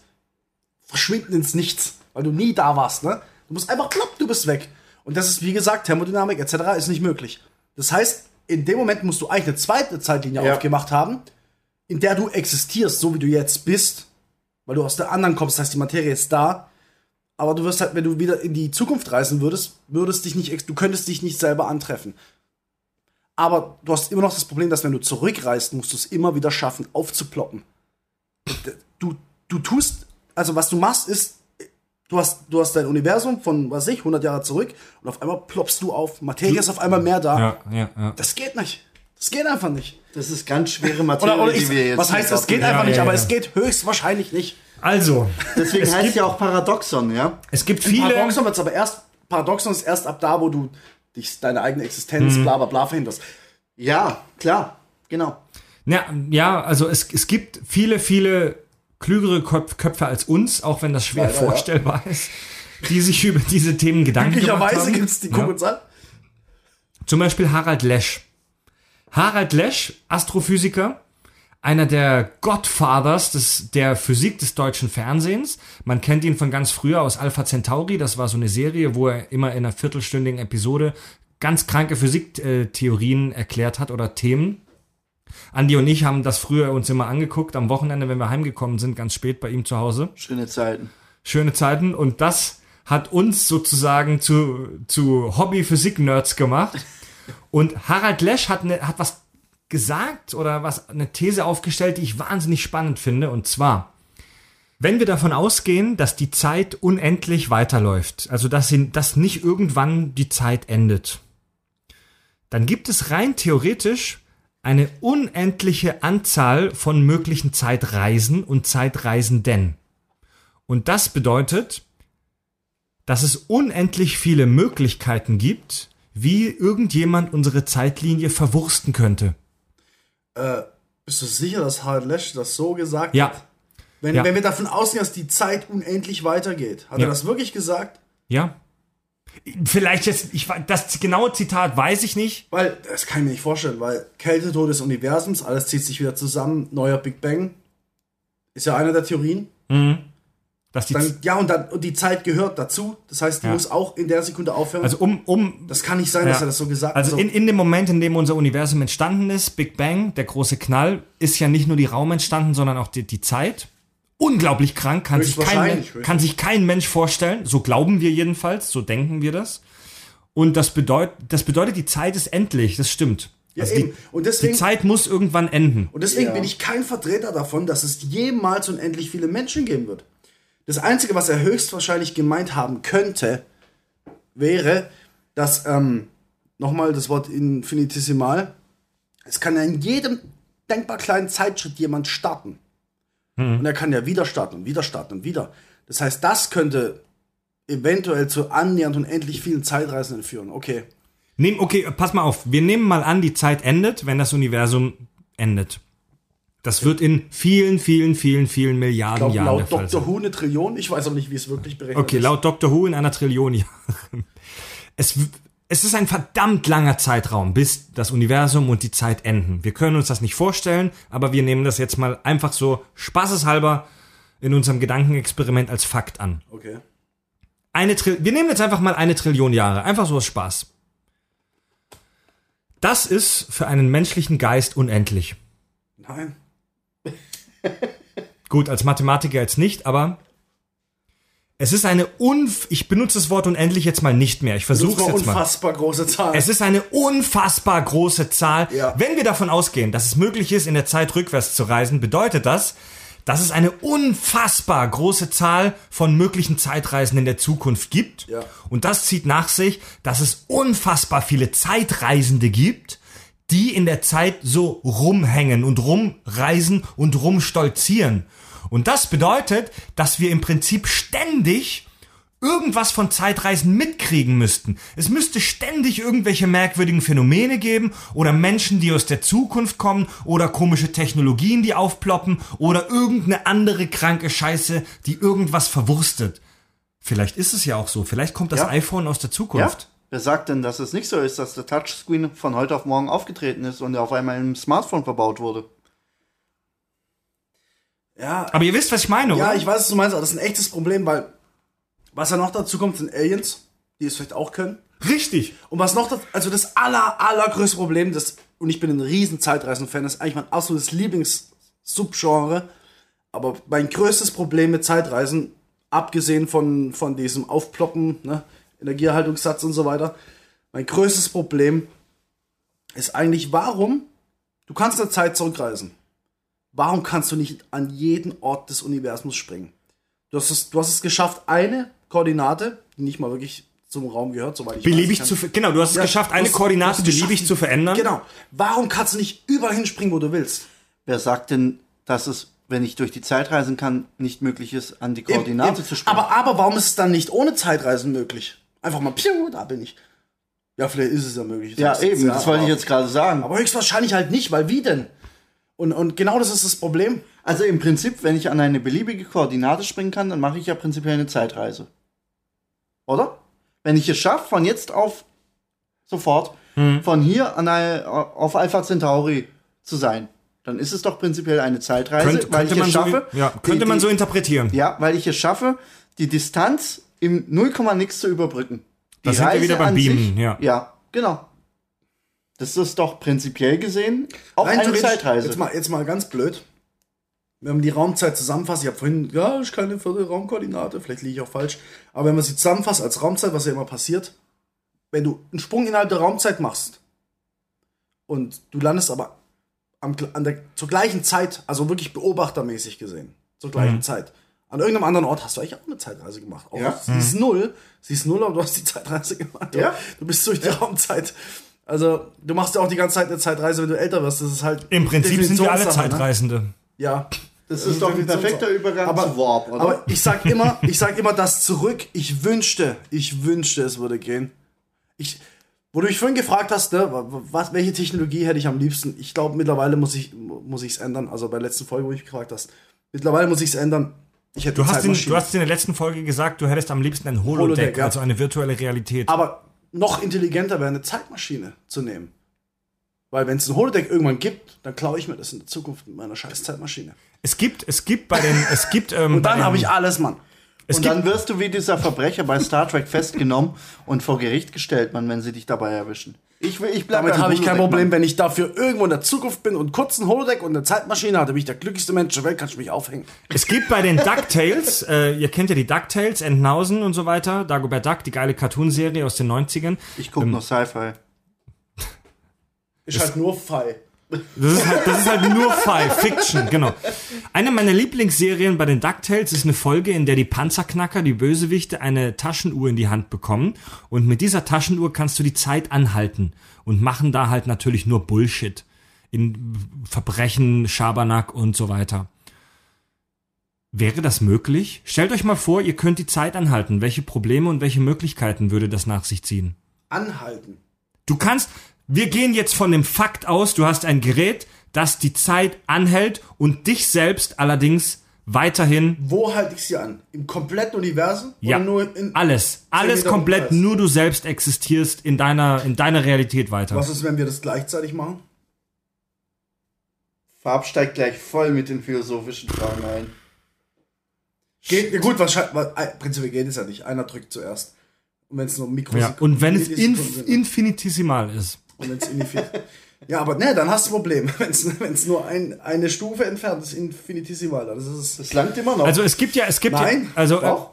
verschwinden ins Nichts, weil du nie da warst, ne? Du musst einfach plopp, du bist weg. Und das ist, wie gesagt, Thermodynamik etc. ist nicht möglich. Das heißt, in dem Moment musst du eigentlich eine zweite Zeitlinie Ja. aufgemacht haben, in der du existierst, so wie du jetzt bist, weil du aus der anderen kommst, das heißt, die Materie ist da, aber du wirst halt, wenn du wieder in die Zukunft reisen würdest, würdest dich nicht, du könntest dich nicht selber antreffen. Aber du hast immer noch das Problem, dass wenn du zurückreist, musst du es immer wieder schaffen, aufzuploppen. Du, du tust, also was du machst, ist, du hast, du hast dein Universum von, was weiß ich, 100 Jahre zurück und auf einmal ploppst du auf. Materie ist auf einmal mehr da. Ja, ja, ja. Das geht nicht. Das geht einfach nicht. Das ist ganz schwere Materie, Oder, oder die ich, wir jetzt... was heißt, das geht Ja, einfach nicht, ja, aber ja. es geht höchstwahrscheinlich nicht. Also, Deswegen es heißt gibt, ja auch Paradoxon, ja? es gibt viele. Paradoxon wird aber erst, Paradoxon ist erst ab da, wo du dich, deine eigene Existenz, bla bla bla verhinderst. Ja, klar, genau. Ja, ja, also es, es gibt viele, viele klügere Köp Köpfe als uns, auch wenn das schwer Leider, ja. vorstellbar ist, die sich über diese Themen Gedanken gemacht Glücklicherweise haben. gibt es die Ja. Kuckucksal. Zum Beispiel Harald Lesch. Harald Lesch, Astrophysiker, einer der Godfathers des, der Physik des deutschen Fernsehens. Man kennt ihn von ganz früher aus Alpha Centauri. Das war so eine Serie, wo er immer in einer viertelstündigen Episode ganz kranke Physiktheorien erklärt hat oder Themen. Andi und ich haben das früher uns immer angeguckt, am Wochenende, wenn wir heimgekommen sind, ganz spät bei ihm zu Hause Schöne Zeiten. schöne Zeiten und das hat uns sozusagen zu, zu Hobby-Physik-Nerds gemacht. Und Harald Lesch hat, ne, hat was gesagt oder was eine These aufgestellt, die ich wahnsinnig spannend finde. Und zwar, wenn wir davon ausgehen, dass die Zeit unendlich weiterläuft, also dass, sie, dass nicht irgendwann die Zeit endet, dann gibt es rein theoretisch eine unendliche Anzahl von möglichen Zeitreisen und Zeitreisenden. Und das bedeutet, dass es unendlich viele Möglichkeiten gibt, wie irgendjemand unsere Zeitlinie verwursten könnte. Äh, bist du sicher, dass Harald Lesch das so gesagt Ja. hat? Wenn, Ja. wenn wir davon ausgehen, dass die Zeit unendlich weitergeht. Hat Ja. er das wirklich gesagt? Ja. Vielleicht jetzt, ich, das genaue Zitat weiß ich nicht. Weil, das kann ich mir nicht vorstellen, weil Kältetod des Universums, alles zieht sich wieder zusammen, neuer Big Bang. Ist ja eine der Theorien. Die, Dann, ja, und, dann, und die Zeit gehört dazu. Das heißt, die Ja. muss auch in der Sekunde aufhören. also um, um das kann nicht sein, dass Ja. er das so gesagt Also hat. in, in dem Moment, in dem unser Universum entstanden ist, Big Bang, der große Knall, ist ja nicht nur die Raum entstanden, sondern auch die, die Zeit. Unglaublich krank, kann sich, kein, kann sich kein Mensch vorstellen. So glauben wir jedenfalls, so denken wir das. Und das bedeutet, das bedeutet, die Zeit ist endlich, das stimmt. ja, Also eben. die, und die deswegen, Zeit muss irgendwann enden. und deswegen Ja. bin ich kein Vertreter davon, dass es jemals unendlich viele Menschen geben wird. Das Einzige, was er höchstwahrscheinlich gemeint haben könnte, wäre, dass, ähm, nochmal das Wort infinitesimal, es kann ja in jedem denkbar kleinen Zeitschritt jemand starten. Und er kann ja wieder starten und wieder starten und wieder. Das heißt, das könnte eventuell zu annähernd unendlich vielen Zeitreisenden führen. Okay. Nehm, okay, pass mal auf. Wir nehmen mal an, die Zeit endet, wenn das Universum endet. Das wird in vielen, vielen, vielen, vielen Milliarden Ich glaube, Jahren der laut Fall Dr. sein. Who eine Trillion. Ich weiß auch nicht, wie es wirklich berechnet Okay, ist. laut Dr. Who in einer Trillion Jahren. Es, es ist ein verdammt langer Zeitraum, bis das Universum und die Zeit enden. Wir können uns das nicht vorstellen, aber wir nehmen das jetzt mal einfach so spaßeshalber in unserem Gedankenexperiment als Fakt an. Okay. Eine Tri wir nehmen jetzt einfach mal eine Trillion Jahre, einfach so aus Spaß. Das ist für einen menschlichen Geist unendlich. Nein. Gut, als Mathematiker jetzt nicht, aber es ist eine unf ich benutze das Wort unendlich jetzt mal nicht mehr. Ich versuche es jetzt mal. unfassbar große Zahl. Es ist eine unfassbar große Zahl. Ja. Wenn wir davon ausgehen, dass es möglich ist, in der Zeit rückwärts zu reisen, bedeutet das, dass es eine unfassbar große Zahl von möglichen Zeitreisen in der Zukunft gibt. Ja. Und das zieht nach sich, dass es unfassbar viele Zeitreisende gibt, die in der Zeit so rumhängen und rumreisen und rumstolzieren. Und das bedeutet, dass wir im Prinzip ständig irgendwas von Zeitreisen mitkriegen müssten. Es müsste ständig irgendwelche merkwürdigen Phänomene geben oder Menschen, die aus der Zukunft kommen oder komische Technologien, die aufploppen oder irgendeine andere kranke Scheiße, die irgendwas verwurstet. Vielleicht ist es ja auch so. Vielleicht kommt das Ja. iPhone aus der Ja? Wer sagt denn, dass es nicht so ist, dass der Touchscreen von heute auf morgen aufgetreten ist und er auf einmal im Smartphone verbaut wurde? ja, Aber ihr wisst, was ich meine, ja, oder? ich weiß, was du meinst, aber das ist ein echtes Problem, weil was ja noch dazu kommt, sind Aliens, die es vielleicht auch können. Richtig. Und was noch, das, also das aller, allergrößte Problem, das, und ich bin ein riesen Zeitreisen-Fan, das ist eigentlich mein absolutes Lieblings-Subgenre, aber mein größtes Problem mit Zeitreisen, abgesehen von, von diesem Aufploppen, ne, Energieerhaltungssatz und so weiter, mein größtes Problem ist eigentlich, warum, du kannst in der Zeit zurückreisen, warum kannst du nicht an jeden Ort des Universums springen? Du hast es, du hast es geschafft, eine Koordinate, die nicht mal wirklich zum Raum gehört, soweit ich Beliebig weiß. zu, genau, du hast es Ja, geschafft, eine hast- du Koordinate beliebig zu verändern. Genau. Warum kannst du nicht überall hinspringen, wo du willst? Wer sagt denn, dass es, wenn ich durch die Zeit reisen kann, nicht möglich ist, an die Koordinate Eben, zu springen? Aber, aber warum ist es dann nicht ohne Zeitreisen möglich? Einfach mal, piu, da bin ich. Ja, vielleicht ist es ja möglich. ja, eben, das wollte ich jetzt gerade sagen. Aber höchstwahrscheinlich halt nicht, weil wie denn? Und, und genau das ist das Problem. Also im Prinzip, wenn ich an eine beliebige Koordinate springen kann, dann mache ich ja prinzipiell eine Zeitreise. Oder? Wenn ich es schaffe, von jetzt auf sofort, Hm. von hier an eine, auf Alpha Centauri zu sein, dann ist es doch prinzipiell eine Zeitreise, Könnte, weil ich man es so, schaffe. ja, die- könnte man die- so interpretieren. Ja, weil ich es schaffe, die Distanz im 0, nix zu überbrücken. Die Da sind wir wieder beim Beamen, ja. Ja, genau. Das ist doch prinzipiell gesehen auch Rein eine Zeitreise. Jetzt mal, jetzt mal ganz blöd. Wenn man die Raumzeit zusammenfasst, ich habe vorhin, ja, ist keine vierte Raumkoordinate, vielleicht liege ich auch falsch, aber wenn man sie zusammenfasst als Raumzeit, was ja immer passiert, wenn du einen Sprung innerhalb der Raumzeit machst und du landest aber am, an der, zur gleichen Zeit, also wirklich beobachtermäßig gesehen, zur gleichen Zeit, an irgendeinem anderen Ort hast du eigentlich auch eine Zeitreise gemacht. Auch Ja. Sie ist null, sie ist null, aber du hast die Zeitreise gemacht. Ja. Du bist durch die Raumzeit. Also, du machst ja auch die ganze Zeit eine Zeitreise, wenn du älter wirst. Das ist halt. Im Prinzip sind wir alle ne? Zeitreisende. Ja. das ist doch ein perfekter Übergang zu Warp, oder? Aber ich sag immer, ich sag immer das zurück. Ich wünschte, ich wünschte, es würde gehen. Ich, wo du mich vorhin gefragt hast, ne, was, welche Technologie hätte ich am liebsten? Ich glaube, mittlerweile muss ich muss ich's ändern. Also bei der letzten Folge, wo du mich gefragt hast, Mittlerweile muss ich es ändern. Ich hätte Du hast, in, du hast in der letzten Folge gesagt, du hättest am liebsten ein Holodeck, Holodeck, ja. also eine virtuelle Realität. Aber noch intelligenter wäre eine Zeitmaschine zu nehmen. Weil wenn es ein Holodeck irgendwann gibt, dann klaue ich mir das in der Zukunft mit meiner scheiß Zeitmaschine. Es gibt, es gibt bei den, es gibt, ähm, Und dann habe ich alles, Mann. und dann wirst du wie dieser Verbrecher bei Star Trek festgenommen und vor Gericht gestellt, man, wenn sie dich dabei erwischen. Ich, will- ich bleib Damit habe ich kein Problem, Mann. wenn ich dafür irgendwo in der Zukunft bin und kurz ein Holodeck und eine Zeitmaschine hatte, bin ich der glücklichste Mensch der Welt, kannst du mich aufhängen. es gibt bei den DuckTales, äh, ihr kennt ja die DuckTales, Entenhausen und so weiter, Dagobert Duck, die geile Cartoonserie aus den 90ern. Ich gucke noch Sci-Fi. Ist halt nur Fall. Das ist halt, das ist halt nur Fi, Fiction, genau. Eine meiner Lieblingsserien bei den DuckTales ist eine Folge, in der die Panzerknacker, die Bösewichte, eine Taschenuhr in die Hand bekommen. Und mit dieser Taschenuhr kannst du die Zeit anhalten und machen da halt natürlich nur Bullshit. In Verbrechen, Schabernack und so weiter. Wäre das möglich? Stellt euch mal vor, ihr könnt die Zeit anhalten. Welche Probleme und welche Möglichkeiten würde das nach sich ziehen? Anhalten. Du kannst, wir gehen jetzt von dem Fakt aus, du hast ein Gerät, das die Zeit anhält und dich selbst allerdings weiterhin, Wo halte ich sie an? Im kompletten Universum? ja, Oder nur in. alles, alles komplett, nur du selbst existierst in deiner, in deiner Realität weiter. Was ist, wenn wir das gleichzeitig machen? Farb steigt gleich voll mit den philosophischen Fragen ein. Geht, ja gut, wahrscheinlich, äh, prinzipiell geht es ja nicht. Einer drückt zuerst. Und wenn es nur Ja, Mikrosekunden und wenn es inf infinitesimal ist. Und wenn's infinit- Ja, aber ne, dann hast du ein Problem. Wenn es nur ein, eine Stufe entfernt ist, infinitesimal. Das ist Das langt immer noch. Also es gibt ja, es gibt Nein, ja, also äh, doch.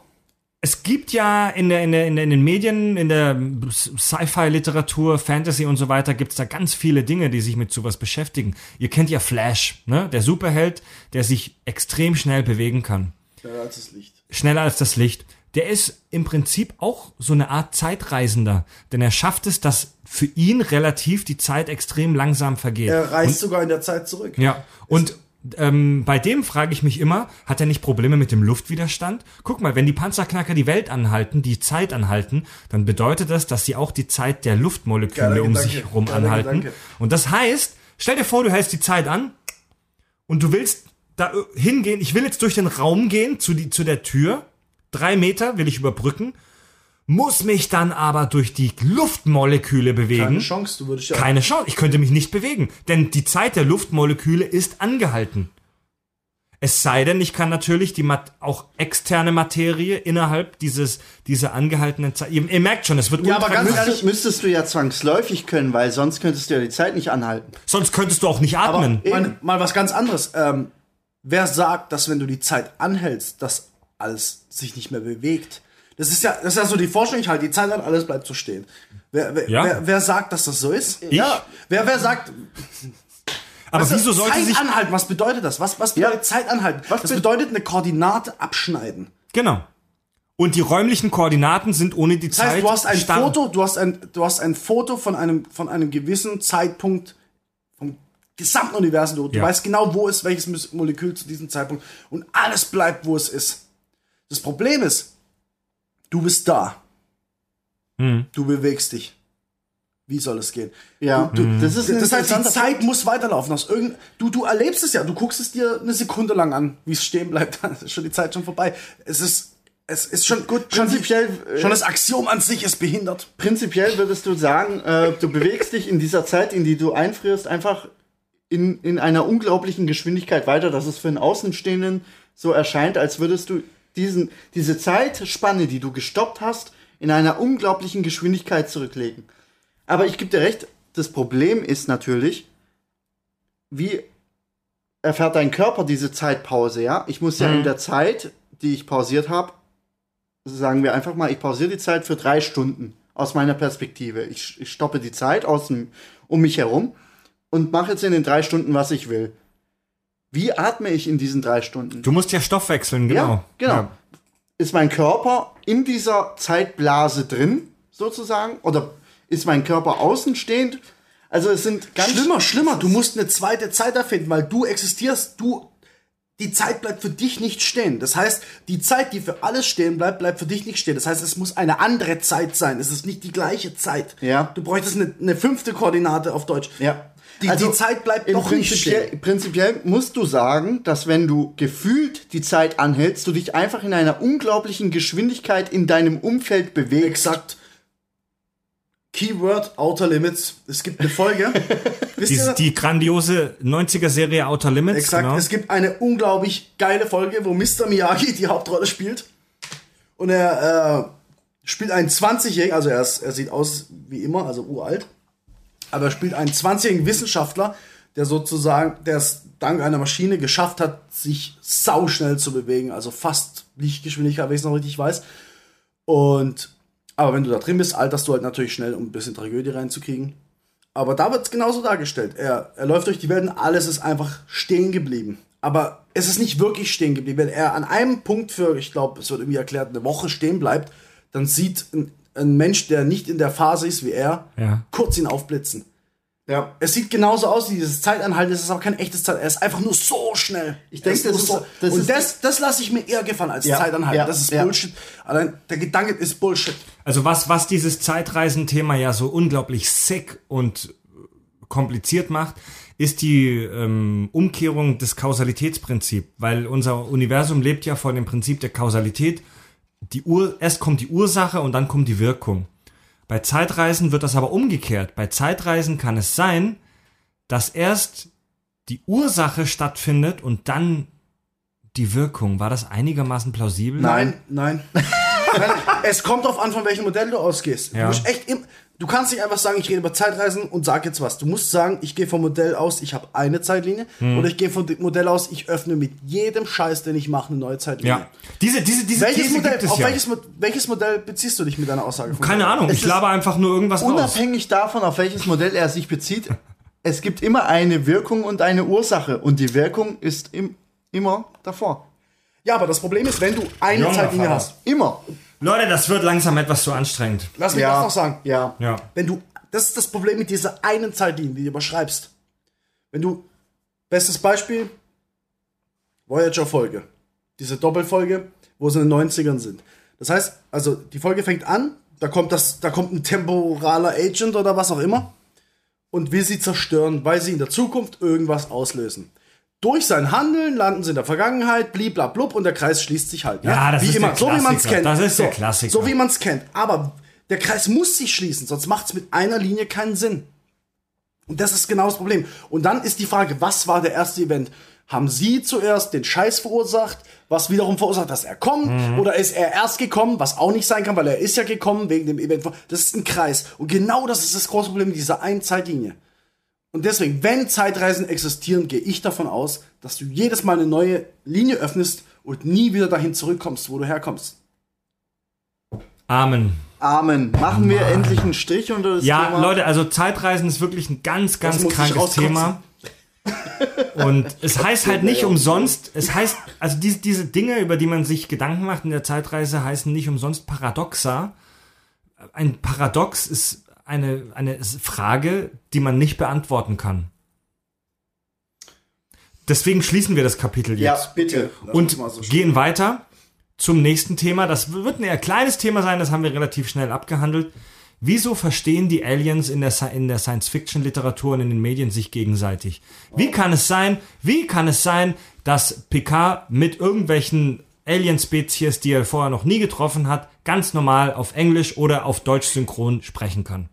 es gibt ja in der, in der, in der, in den Medien, in der Sci-Fi-Literatur, Fantasy und so weiter, gibt's da ganz viele Dinge, die sich mit sowas beschäftigen. Ihr kennt ja Flash, ne? Der Superheld, der sich extrem schnell bewegen kann. schneller als das Licht. Schneller als das Licht. Der ist im Prinzip auch so eine Art Zeitreisender, denn er schafft es, dass für ihn relativ die Zeit extrem langsam vergeht. Er reist sogar in der Zeit zurück. Ja, und ähm, bei dem frage ich mich immer, hat er nicht Probleme mit dem Luftwiderstand? Guck mal, wenn die Panzerknacker die Welt anhalten, die Zeit anhalten, dann bedeutet das, dass sie auch die Zeit der Luftmoleküle Geiler um Gedanke, sich herum geiler anhalten. Gedanke. Und das heißt, stell dir vor, du hältst die Zeit an und du willst da äh, hingehen, ich will jetzt durch den Raum gehen, zu, die, zu der Tür, drei Meter will ich überbrücken, muss mich dann aber durch die Luftmoleküle bewegen. Keine Chance, du würdest ja. Keine Chance, ich könnte mich nicht bewegen, denn die Zeit der Luftmoleküle ist angehalten. Es sei denn, ich kann natürlich die Mat auch externe Materie innerhalb dieses dieser angehaltenen Zeit. Ihr, ihr merkt schon, es wird Ja, aber ganz ehrlich- Müsstest, du ja zwangsläufig können, weil sonst könntest du ja die Zeit nicht anhalten. Sonst könntest du auch nicht aber atmen. mal, mal was ganz anderes. Ähm, wer sagt, dass wenn du die Zeit anhältst, dass alles sich nicht mehr bewegt? Das ist ja, das ist ja so die Forschung, ich halte die Zeit an, alles bleibt so stehen. Wer, wer, Ja. wer, wer sagt, dass das so ist? Ich? Wer, wer sagt, aber was wieso sollte Zeit sich anhalten? Was bedeutet das? Was, was bedeutet Zeit anhalten? das be- bedeutet eine Koordinate abschneiden. genau? Und die räumlichen Koordinaten sind ohne die Das heißt, Zeit du hast ein starr. Foto, du hast ein, du hast ein Foto von einem, von einem gewissen Zeitpunkt vom gesamten Universum. Du, du Ja. weißt genau, wo ist welches Molekül zu diesem Zeitpunkt und alles bleibt, wo es ist. Das Problem ist, du bist da. Hm. Du bewegst dich. Wie soll es gehen? Ja, Du, Mhm. das ist das heißt, die Zeit muss weiterlaufen. Aus irgend, du, du erlebst es ja. Du guckst es dir eine Sekunde lang an, wie es stehen bleibt. Dann ist schon die Zeit schon vorbei. Es ist, es ist schon gut. Die, prinzipiell, äh, schon das Axiom an sich ist behindert. Prinzipiell würdest du sagen, äh, du bewegst dich in dieser Zeit, in die du einfrierst, einfach in, in einer unglaublichen Geschwindigkeit weiter, dass es für einen Außenstehenden so erscheint, als würdest du diesen, diese Zeitspanne, die du gestoppt hast, in einer unglaublichen Geschwindigkeit zurücklegen. Aber ich gebe dir recht, das Problem ist natürlich, wie erfährt dein Körper diese Zeitpause, ja? Ich muss ja in der Zeit, die ich pausiert habe, sagen wir einfach mal, ich pausiere die Zeit für drei Stunden aus meiner Perspektive. Ich, ich stoppe die Zeit aus dem, um mich herum und mache jetzt in den drei Stunden, was ich will. Wie atme ich in diesen drei Stunden? Du musst ja Stoff wechseln, genau. Ja, genau. Ja. Ist mein Körper in dieser Zeitblase drin, sozusagen? Oder ist mein Körper außenstehend? Also es sind ganz Schlimmer, schlimmer. Du musst eine zweite Zeit erfinden, weil du existierst. Du, die Zeit bleibt für dich nicht stehen. Das heißt, die Zeit, die für alles stehen bleibt, bleibt für dich nicht stehen. Das heißt, es muss eine andere Zeit sein. Es ist nicht die gleiche Zeit. Ja. Du bräuchtest eine, eine fünfte Koordinate auf Deutsch. Ja. Die, die Zeit bleibt im doch nicht prinzipiell, stehen. prinzipiell musst du sagen, dass wenn du gefühlt die Zeit anhältst, du dich einfach in einer unglaublichen Geschwindigkeit in deinem Umfeld bewegst. Exakt. Keyword Outer Limits. Es gibt eine Folge. Die, die grandiose 90er-Serie Outer Limits. Exakt. Genau. Es gibt eine unglaublich geile Folge, wo Mr. Miyagi die Hauptrolle spielt. Und er äh, spielt einen 20-jährigen, also er, ist, er sieht aus wie immer, also uralt. Aber er spielt einen 20-jährigen Wissenschaftler, der sozusagen, der es dank einer Maschine geschafft hat, sich sauschnell zu bewegen. Also fast Lichtgeschwindigkeit, wenn ich es noch richtig weiß. Und, aber wenn du da drin bist, alterst du halt natürlich schnell, um ein bisschen Tragödie reinzukriegen. Aber da wird es genauso dargestellt. Er, er läuft durch die Welt und alles ist einfach stehen geblieben. Aber es ist nicht wirklich stehen geblieben. Wenn er an einem Punkt für, ich glaube, es wird irgendwie erklärt, eine Woche stehen bleibt, dann sieht ein, ein Mensch, der nicht in der Phase ist wie er, Ja. kurz ihn aufblitzen. Ja. Es sieht genauso aus wie dieses Zeitanhalten, es ist aber kein echtes Zeit, er ist einfach nur so schnell. Ich denke, das ist- so. das und ist- das, das lasse ich mir eher gefallen als Ja, Zeitanhalten. ja, das ist ja. Bullshit. Allein der Gedanke ist Bullshit. Also was, was dieses Zeitreisenthema ja so unglaublich sick und kompliziert macht, ist die ähm, Umkehrung des Kausalitätsprinzips, weil unser Universum lebt ja von dem Prinzip der Kausalität. Die Ur erst kommt die Ursache und dann kommt die Wirkung. Bei Zeitreisen wird das aber umgekehrt. Bei Zeitreisen kann es sein, dass erst die Ursache stattfindet und dann die Wirkung. War das einigermaßen plausibel? Nein, nein. es kommt darauf an, von welchem Modell du ausgehst. Ja. Du, musst echt im, du kannst nicht einfach sagen, ich rede über Zeitreisen und sag jetzt was. Du musst sagen, ich gehe vom Modell aus, ich habe eine Zeitlinie. Hm. Oder ich gehe vom Modell aus, ich öffne mit jedem Scheiß, den ich mache, eine neue Zeitlinie. Ja. Diese, diese, diese Welches These Modell, auf ja. welches, welches Modell beziehst du dich mit deiner Aussage? Keine Ahnung, Es ich laber einfach nur irgendwas raus. Unabhängig davon, auf welches Modell er sich bezieht, es gibt immer eine Wirkung und eine Ursache. Und die Wirkung ist im, immer davor. Ja, aber das Problem ist, wenn du eine Junger Zeitlinie Vater. hast. Immer. Leute, das wird langsam etwas zu anstrengend. Lass mich das noch sagen. Ja. Ja. Wenn du, das ist das Problem mit dieser einen Zeitlinie, die du überschreibst. Wenn du, bestes Beispiel, Voyager-Folge. Diese Doppelfolge, wo sie in den 90ern sind. Das heißt, also die Folge fängt an, da kommt, das, da kommt ein temporaler Agent oder was auch immer und will sie zerstören, weil sie in der Zukunft irgendwas auslösen. Durch sein Handeln landen sie in der Vergangenheit, bliblablub und der Kreis schließt sich halt. Ja, das wie ist immer, der so wie man es kennt. Das ist so, der Klassiker. So wie man es kennt. Aber der Kreis muss sich schließen, sonst macht es mit einer Linie keinen Sinn. Und das ist genau das Problem. Und dann ist die Frage, was war der erste Event? Haben Sie zuerst den Scheiß verursacht, was wiederum verursacht, dass er kommt? Mhm. Oder ist er erst gekommen, was auch nicht sein kann, weil er ist ja gekommen wegen dem Event. Das ist ein Kreis. Und genau das ist das große Problem mit dieser einen Zeitlinie. Und deswegen, wenn Zeitreisen existieren, gehe ich davon aus, dass du jedes Mal eine neue Linie öffnest und nie wieder dahin zurückkommst, wo du herkommst. Amen. Amen. Machen wir endlich einen Strich unter das Ja, Thema. Leute, also Zeitreisen ist wirklich ein ganz, ganz krankes. Thema. Und es heißt halt nicht umsonst, es heißt, also diese, diese Dinge, über die man sich Gedanken macht in der Zeitreise, heißen nicht umsonst Paradoxa. Ein Paradox ist eine, eine Frage, die man nicht beantworten kann. Deswegen schließen wir das Kapitel Ja, jetzt. bitte. Lass und so gehen weiter zum nächsten Thema. Das wird ein eher kleines Thema sein, das haben wir relativ schnell abgehandelt. Wieso verstehen die Aliens in der, in der Science-Fiction-Literatur und in den Medien sich gegenseitig? Wie kann es sein, wie kann es sein, dass Picard mit irgendwelchen Alien-Spezies, die er vorher noch nie getroffen hat, ganz normal auf Englisch oder auf Deutsch synchron sprechen kann?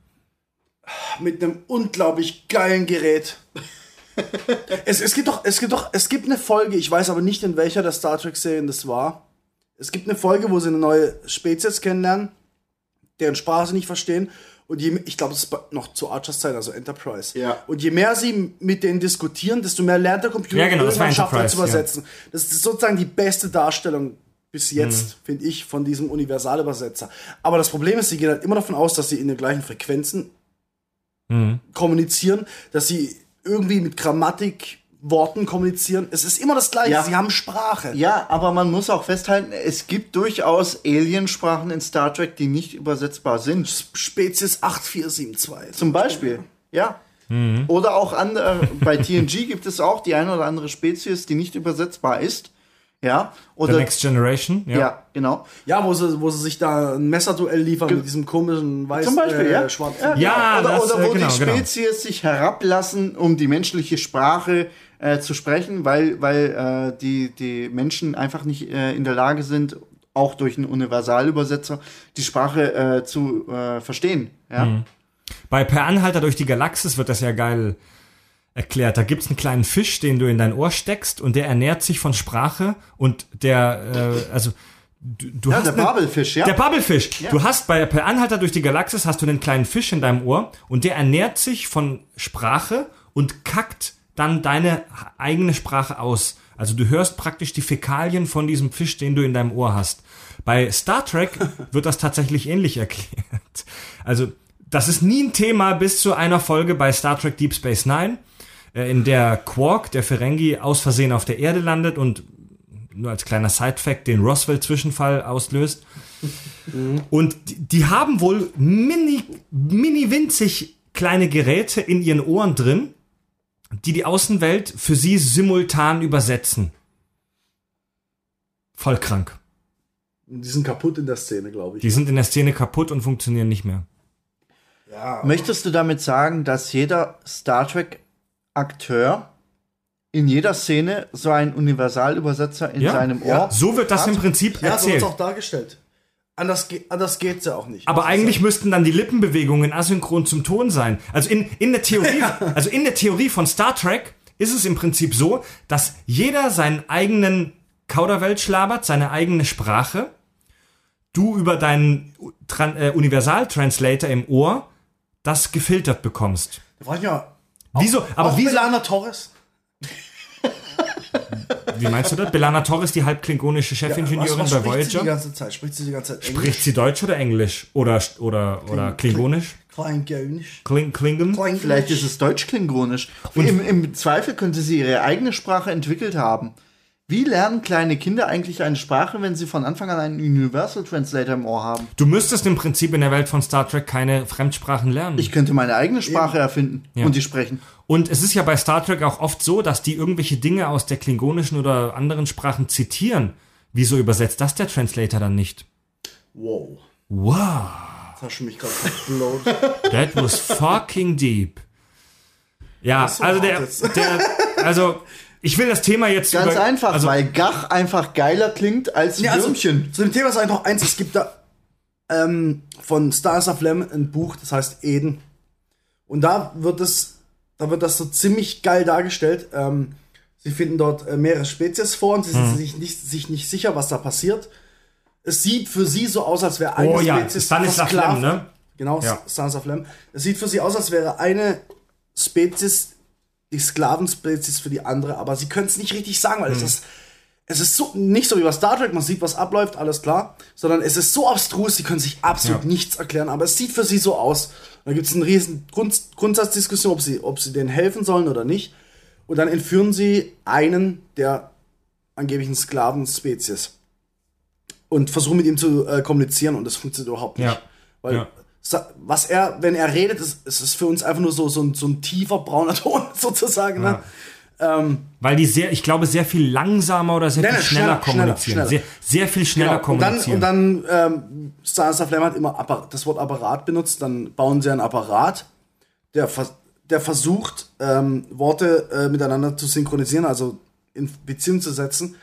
Mit einem unglaublich geilen Gerät. es, es gibt doch, es gibt doch, es gibt eine Folge, ich weiß aber nicht in welcher der Star Trek Serien das war. Es gibt eine Folge, wo sie eine neue Spezies kennenlernen, deren Sprache sie nicht verstehen. Und je, ich glaube, das ist noch zu Archers Zeit, also Enterprise. Ja. Und je mehr sie mit denen diskutieren, desto mehr lernt der Computer Ja, genau, das war schafft er zu übersetzen. Das ist sozusagen die beste Darstellung bis jetzt, finde ich, von diesem Universalübersetzer. Aber das Problem ist, sie gehen halt immer davon aus, dass sie in den gleichen Frequenzen kommunizieren, dass sie irgendwie mit Grammatik, Worten kommunizieren. Es ist immer das Gleiche. Ja. Sie haben Sprache. Ja, aber man muss auch festhalten, es gibt durchaus Aliensprachen in Star Trek, die nicht übersetzbar sind. Spezies 8472. Zum Beispiel. Ja. Oder auch andere, bei TNG gibt es auch die eine oder andere Spezies, die nicht übersetzbar ist. Ja. The Oder, Next Generation. Ja. ja, genau. Ja, wo sie, wo sie sich da ein Messerduell liefern mit diesem komischen weiß Zum Beispiel, äh, ja. schwarzen. Ja, oder, das, oder äh, wo genau, die genau. Spezies sich herablassen, um die menschliche Sprache äh, zu sprechen, weil, weil äh, die, die Menschen einfach nicht äh, in der Lage sind, auch durch einen Universalübersetzer die Sprache äh, zu äh, verstehen. Ja? Mhm. Bei Per Anhalter durch die Galaxis wird das ja geil erklärt. Da gibt's einen kleinen Fisch, den du in dein Ohr steckst und der ernährt sich von Sprache und der, äh, also du, du Ja, hast der eine- Babelfisch, ja. Der Babbelfisch. Du hast bei Per Anhalter durch die Galaxis hast du einen kleinen Fisch in deinem Ohr und der ernährt sich von Sprache und kackt dann deine eigene Sprache aus. Also du hörst praktisch die Fäkalien von diesem Fisch, den du in deinem Ohr hast. Bei Star Trek wird das tatsächlich ähnlich erklärt. Also das ist nie ein Thema bis zu einer Folge bei Star Trek Deep Space Nine, in der Quark, der Ferengi, aus Versehen auf der Erde landet und nur als kleiner Side-Fact den Roswell-Zwischenfall auslöst. Und die, die haben wohl mini, mini winzig kleine Geräte in ihren Ohren drin, die die Außenwelt für sie simultan übersetzen. Voll krank. Die sind kaputt in der Szene, glaube ich. Die sind in der Szene kaputt und funktionieren nicht mehr. ja, Möchtest du damit sagen, dass jeder Star Trek-Akteur in jeder Szene so einen Universalübersetzer in Ja, seinem Ohr ja. So wird das Hat- im Prinzip ja so erzählt. wird's auch dargestellt. Anders, ge anders geht's ja auch nicht. Aber eigentlich müssten dann die Lippenbewegungen asynchron zum Ton sein. Also in, in der Theorie, also in der Theorie von Star Trek ist es im Prinzip so, dass jeder seinen eigenen Kauderwelsch labert, seine eigene Sprache. Du über deinen Tran äh, Universal-Translator im Ohr das gefiltert bekommst. Da frag ich mal, Wieso? Aber auch wieso? Belana Torres? Wie meinst du das? Belana Torres, die halbklingonische Chefingenieurin was, was bei spricht sie die Voyager. ganze Zeit? Spricht sie die ganze Zeit Englisch? Spricht sie Deutsch oder Englisch? Oder, oder, oder Klingonisch? Kleingönisch. Kling, Klingon? Kleingönisch. Vielleicht ist es deutsch-klingonisch. Im, Im Zweifel könnte sie ihre eigene Sprache entwickelt haben. Wie lernen kleine Kinder eigentlich eine Sprache, wenn sie von Anfang an einen Universal Translator im Ohr haben? Du müsstest im Prinzip in der Welt von Star Trek keine Fremdsprachen lernen. Ich könnte meine eigene Sprache erfinden und die sprechen. Und es ist ja bei Star Trek auch oft so, dass die irgendwelche Dinge aus der klingonischen oder anderen Sprachen zitieren. Wieso übersetzt das der Translator dann nicht? Wow. Wow, Das hast du mich gerade that was fucking deep. Ja, so also der, der, also ich will das Thema jetzt Ganz über, einfach, also, weil Gach einfach geiler klingt als Ja, also, Würmchen. zu dem Thema ist noch eins. Es gibt da ähm, von Stars of Lamb ein Buch, das heißt Eden. Und da wird es, da wird das so ziemlich geil dargestellt. Ähm, sie finden dort äh, mehrere Spezies vor und sie sind sich, nicht, sich nicht sicher, was da passiert. Es sieht für sie so aus, als wäre eine Oh ja, Spezies Stanislav versklavt. Lem, ne? Genau, Ja. Stars of Lamb. Es sieht für sie aus, als wäre eine Spezies die Sklavenspezies für die andere, aber sie können es nicht richtig sagen, weil es ist es ist so nicht so wie bei Star Trek, man sieht, was abläuft, alles klar, sondern es ist so abstrus, sie können sich absolut Ja. nichts erklären, aber es sieht für sie so aus. Und da gibt es eine riesen Grund, Grundsatzdiskussion, ob sie, ob sie denen helfen sollen oder nicht. Und dann entführen sie einen der angeblichen Sklavenspezies und versuchen mit ihm zu äh, kommunizieren und das funktioniert überhaupt nicht. Ja. Weil Ja. Was er, wenn er redet, ist, ist es für uns einfach nur so, so, ein, so ein tiefer brauner Ton sozusagen. Ne? weil die sehr, ich glaube, sehr viel langsamer oder sehr Nein, viel schneller, schneller, kommunizieren. schneller, Sehr, sehr viel schneller Genau. Und dann, kommunizieren. und dann ähm, of Lamb hat immer Appa- das Wort Apparat benutzt, dann bauen sie einen Apparat, der, vers der versucht, ähm, Worte äh, miteinander zu synchronisieren, also in Beziehung zu setzen.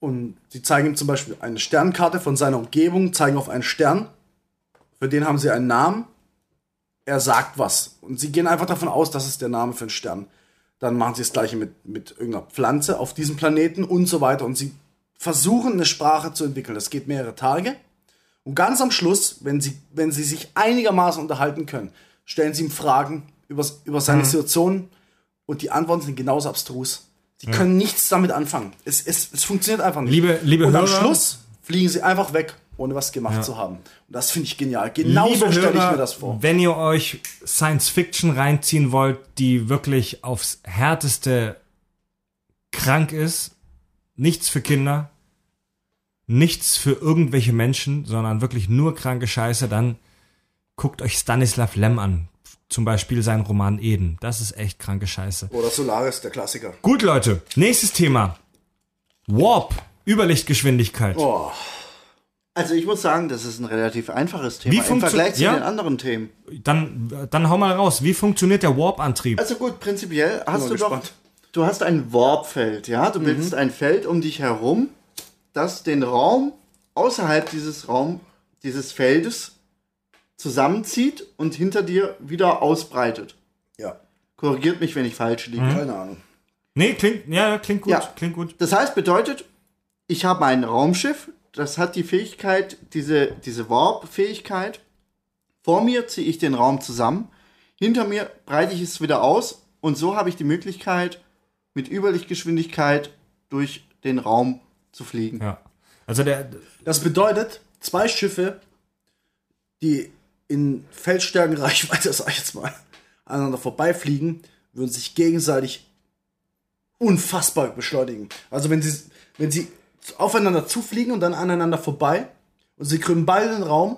Und sie zeigen ihm zum Beispiel eine Sternkarte von seiner Umgebung, zeigen auf einen Stern, für den haben sie einen Namen, er sagt was. Und sie gehen einfach davon aus, das ist der Name für einen Stern. Dann machen sie das gleiche mit, mit irgendeiner Pflanze auf diesem Planeten und so weiter. Und sie versuchen, eine Sprache zu entwickeln. Das geht mehrere Tage. Und ganz am Schluss, wenn sie, wenn sie sich einigermaßen unterhalten können, stellen sie ihm Fragen über, über seine Mhm. Situation und die Antworten sind genauso abstrus. Sie können nichts damit anfangen. Es, es, es funktioniert einfach nicht. Liebe- liebe und am Hörer- Schluss fliegen sie einfach weg, ohne was gemacht zu haben. Und das finde ich genial. Genau so stelle ich mir das vor. Wenn ihr euch Science Fiction reinziehen wollt, die wirklich aufs härteste krank ist, nichts für Kinder, nichts für irgendwelche Menschen, sondern wirklich nur kranke Scheiße, dann guckt euch Stanislav Lem an. zum Beispiel sein Roman Eden. Das ist echt kranke Scheiße. Oder Solaris, der Klassiker. Gut, Leute, nächstes Thema. Warp, Überlichtgeschwindigkeit. Oh, Also ich muss sagen, das ist ein relativ einfaches Thema Wie im Vergleich zu ja? den anderen Themen. Dann, dann hau mal raus. Wie funktioniert der Warp-Antrieb? Also gut, prinzipiell hast du doch, gespannt. du hast ein Warpfeld, ja, du bildest ein Feld um dich herum, das den Raum außerhalb dieses Raum, dieses Feldes zusammenzieht und hinter dir wieder ausbreitet. ja, Korrigiert mich, wenn ich falsch liege. keine Ahnung. Nee, klingt, ja, klingt gut, Ja. klingt gut. Das heißt, bedeutet, ich habe ein Raumschiff, das hat die Fähigkeit, diese, diese Warp-Fähigkeit. Vor mir ziehe ich den Raum zusammen, hinter mir breite ich es wieder aus und so habe ich die Möglichkeit, mit Überlichtgeschwindigkeit durch den Raum zu fliegen. Ja. Also der, Das bedeutet, zwei Schiffe, die in Feldstärkenreichweite, sag ich jetzt mal, aneinander vorbeifliegen, würden sich gegenseitig unfassbar beschleunigen. Also wenn sie, wenn sie aufeinander zufliegen und dann aneinander vorbei und sie krümmen beide den Raum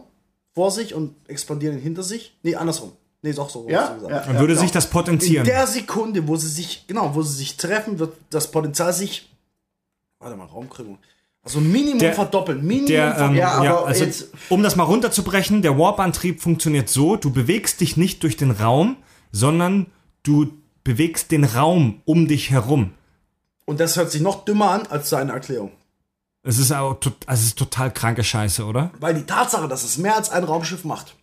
vor sich und expandieren ihn hinter sich. Nee, andersrum. Nee, ist auch so. Ja? gesagt. Ja. dann würde sich das In potenzieren. der Sekunde, wo sie sich, genau, wo sie sich treffen, wird das Potenzial sich, warte mal, Raumkrümmung, also Minimum Der- verdoppeln. Minimum Der, ähm, verdoppeln. Ja, ja, aber also, jetzt- um das mal runterzubrechen, der Warp-Antrieb funktioniert so, du bewegst dich nicht durch den Raum, sondern du bewegst den Raum um dich herum. Und das hört sich noch dümmer an als seine Erklärung. Es ist, auch, also es ist total kranke Scheiße, oder? Weil die Tatsache, dass es mehr als ein Raumschiff macht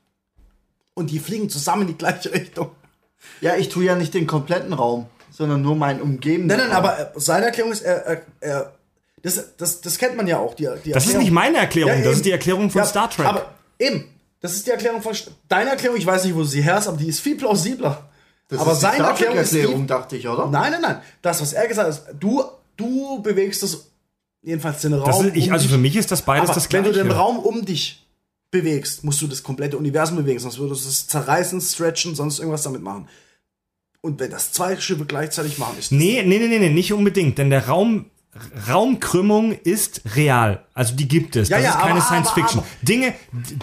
und die fliegen zusammen in die gleiche Richtung. Ja, ich tue ja nicht den kompletten Raum, sondern nur meinen umgebenden Nein, nein, Raum. aber äh, seine Erklärung ist, er, er, er das, das, das kennt man ja auch. Die, die Das ist Erklärung- nicht meine Erklärung, Ja, das ist die Erklärung von Ja, Star Trek. Aber eben, das ist die Erklärung von. Deine Erklärung, ich weiß nicht, wo sie her hast, aber die ist viel plausibler. das aber ist die seine Star Erklärung ist die, dachte ich, oder? Nein, nein, nein. Das, was er gesagt hat, ist, du, du bewegst das, jedenfalls den Raum. ist, ich, um also für mich ist das beides das wenn Gleiche. du den Raum um dich bewegst, musst du das komplette Universum bewegen, sonst würdest du es zerreißen, stretchen, sonst irgendwas damit machen. Und wenn das zwei Schiffe gleichzeitig machen, ist Nee, nee, nee, nee, nee, nicht unbedingt, denn der Raum Raumkrümmung ist real. Also die gibt es. Ja, das ja, ist keine aber- Science aber- Fiction. aber- Dinge,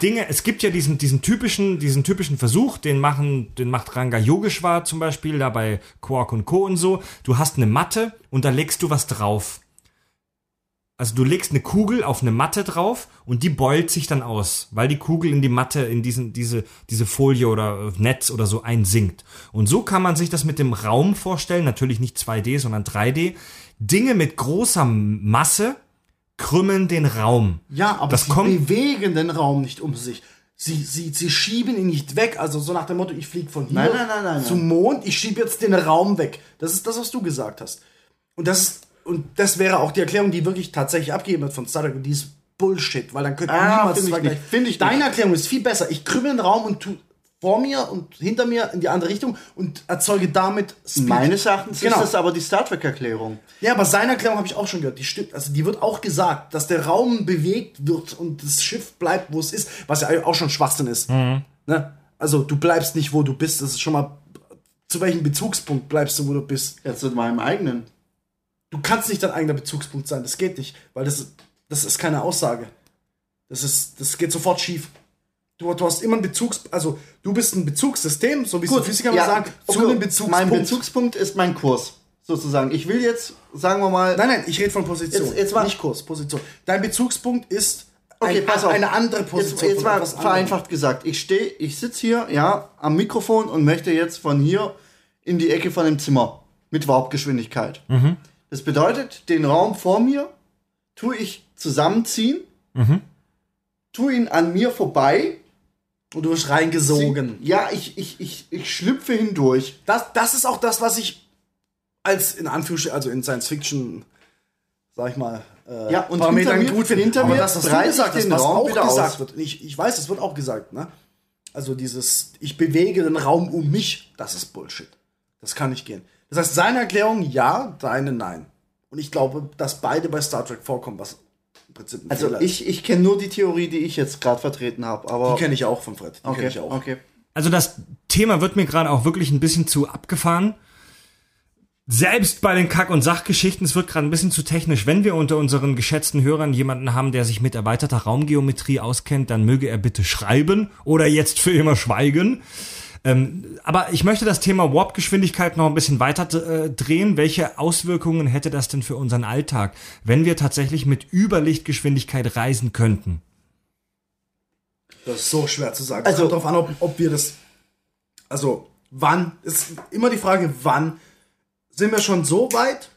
Dinge, es gibt ja diesen, diesen typischen, diesen typischen Versuch, den machen, den macht Ranga Yogeshwar zum Beispiel, da bei Quark und Co. und so. Du hast eine Matte und da legst du was drauf. Also du legst eine Kugel auf eine Matte drauf und die beult sich dann aus, weil die Kugel in die Matte, in diesen, diese, diese Folie oder äh, Netz oder so einsinkt. Und so kann man sich das mit dem Raum vorstellen, natürlich nicht 2D, sondern 3D. Dinge mit großer Masse krümmeln den Raum. Ja, aber Das sie kommt- bewegen den Raum nicht um sich. Sie, sie, sie schieben ihn nicht weg. Also so nach dem Motto, ich fliege von hier Nein, nein, nein, nein, zum Mond, ich schiebe jetzt den Raum weg. Das ist das, was du gesagt hast. Und das, ist- und das wäre auch die Erklärung, die wirklich tatsächlich abgegeben wird von Star Trek. Und die ist Bullshit, weil dann könnte Ah, niemals find ich zwei nicht. gleich- Find ich Deine nicht. Erklärung ist viel besser. Ich krümmel den Raum und tu vor mir und hinter mir in die andere Richtung und erzeuge damit Speed. Meines Erachtens Genau. ist das aber die Star Trek-Erklärung. Ja, aber seine Erklärung habe ich auch schon gehört. Die stimmt. Also die wird auch gesagt, dass der Raum bewegt wird und das Schiff bleibt, wo es ist, was ja auch schon Schwachsinn ist. Ne? Also du bleibst nicht, wo du bist. Das ist schon mal. Zu welchem Bezugspunkt bleibst du, wo du bist? Jetzt zu meinem eigenen. Du kannst nicht dein eigener Bezugspunkt sein. Das geht nicht, weil das, das ist keine Aussage. Das ist, das geht sofort schief. Du, du hast immer einen Bezugs, also du bist ein Bezugssystem, so wie es die Physiker immer sagen, zu einem Bezugspunkt. Mein Bezugspunkt ist mein Kurs, sozusagen. Ich will jetzt, sagen wir mal, Nein, nein, ich rede von Position. Jetzt- jetzt mal- nicht Kurs, Position. Dein Bezugspunkt ist Okay, ein, pass auf. eine andere Jetzt, Position. jetzt mal etwas anderem. vereinfacht gesagt. Ich stehe, ich sitze hier, ja, am Mikrofon und möchte jetzt von hier in die Ecke von dem Zimmer mit Warpgeschwindigkeit. Mhm. Das bedeutet, den Raum vor mir tue ich zusammenziehen, Mhm. tue ihn an mir vorbei. Und du wirst reingesogen. Ja, ich, ich, ich, ich schlüpfe hindurch. Das, das ist auch das, was ich als in Anführungsstrichen, also in Science Fiction, sag ich mal, äh, Ja, und Parametern hinter mir- gut finde. hinter mir das, was du gesagt hast, den was Raum auch gesagt aus. wird, ich, ich weiß, es wird auch gesagt, ne? Also dieses, ich bewege den Raum um mich, das ist Bullshit. Das kann nicht gehen. Das heißt, seine Erklärung ja, deine nein. Und ich glaube, dass beide bei Star Trek vorkommen, was im Prinzip ein Also Fehler ist. ich, ich kenne nur die Theorie, die ich jetzt gerade vertreten habe. Aber Die kenne ich auch von Fred. Die kenne okay, ich auch. okay. Also das Thema wird mir gerade auch wirklich ein bisschen zu abgefahren. Selbst bei den Kack- und Sachgeschichten, es wird gerade ein bisschen zu technisch. Wenn wir unter unseren geschätzten Hörern jemanden haben, der sich mit erweiterter Raumgeometrie auskennt, dann möge er bitte schreiben oder jetzt für immer schweigen. Ähm, aber ich möchte das Thema Warp-Geschwindigkeit noch ein bisschen weiter äh, drehen. Welche Auswirkungen hätte das denn für unseren Alltag, wenn wir tatsächlich mit Überlichtgeschwindigkeit reisen könnten? Das ist so schwer zu sagen. Also- Also darauf an, ob, ob wir das. Also, wann? Ist immer die Frage, wann. Sind wir schon so weit,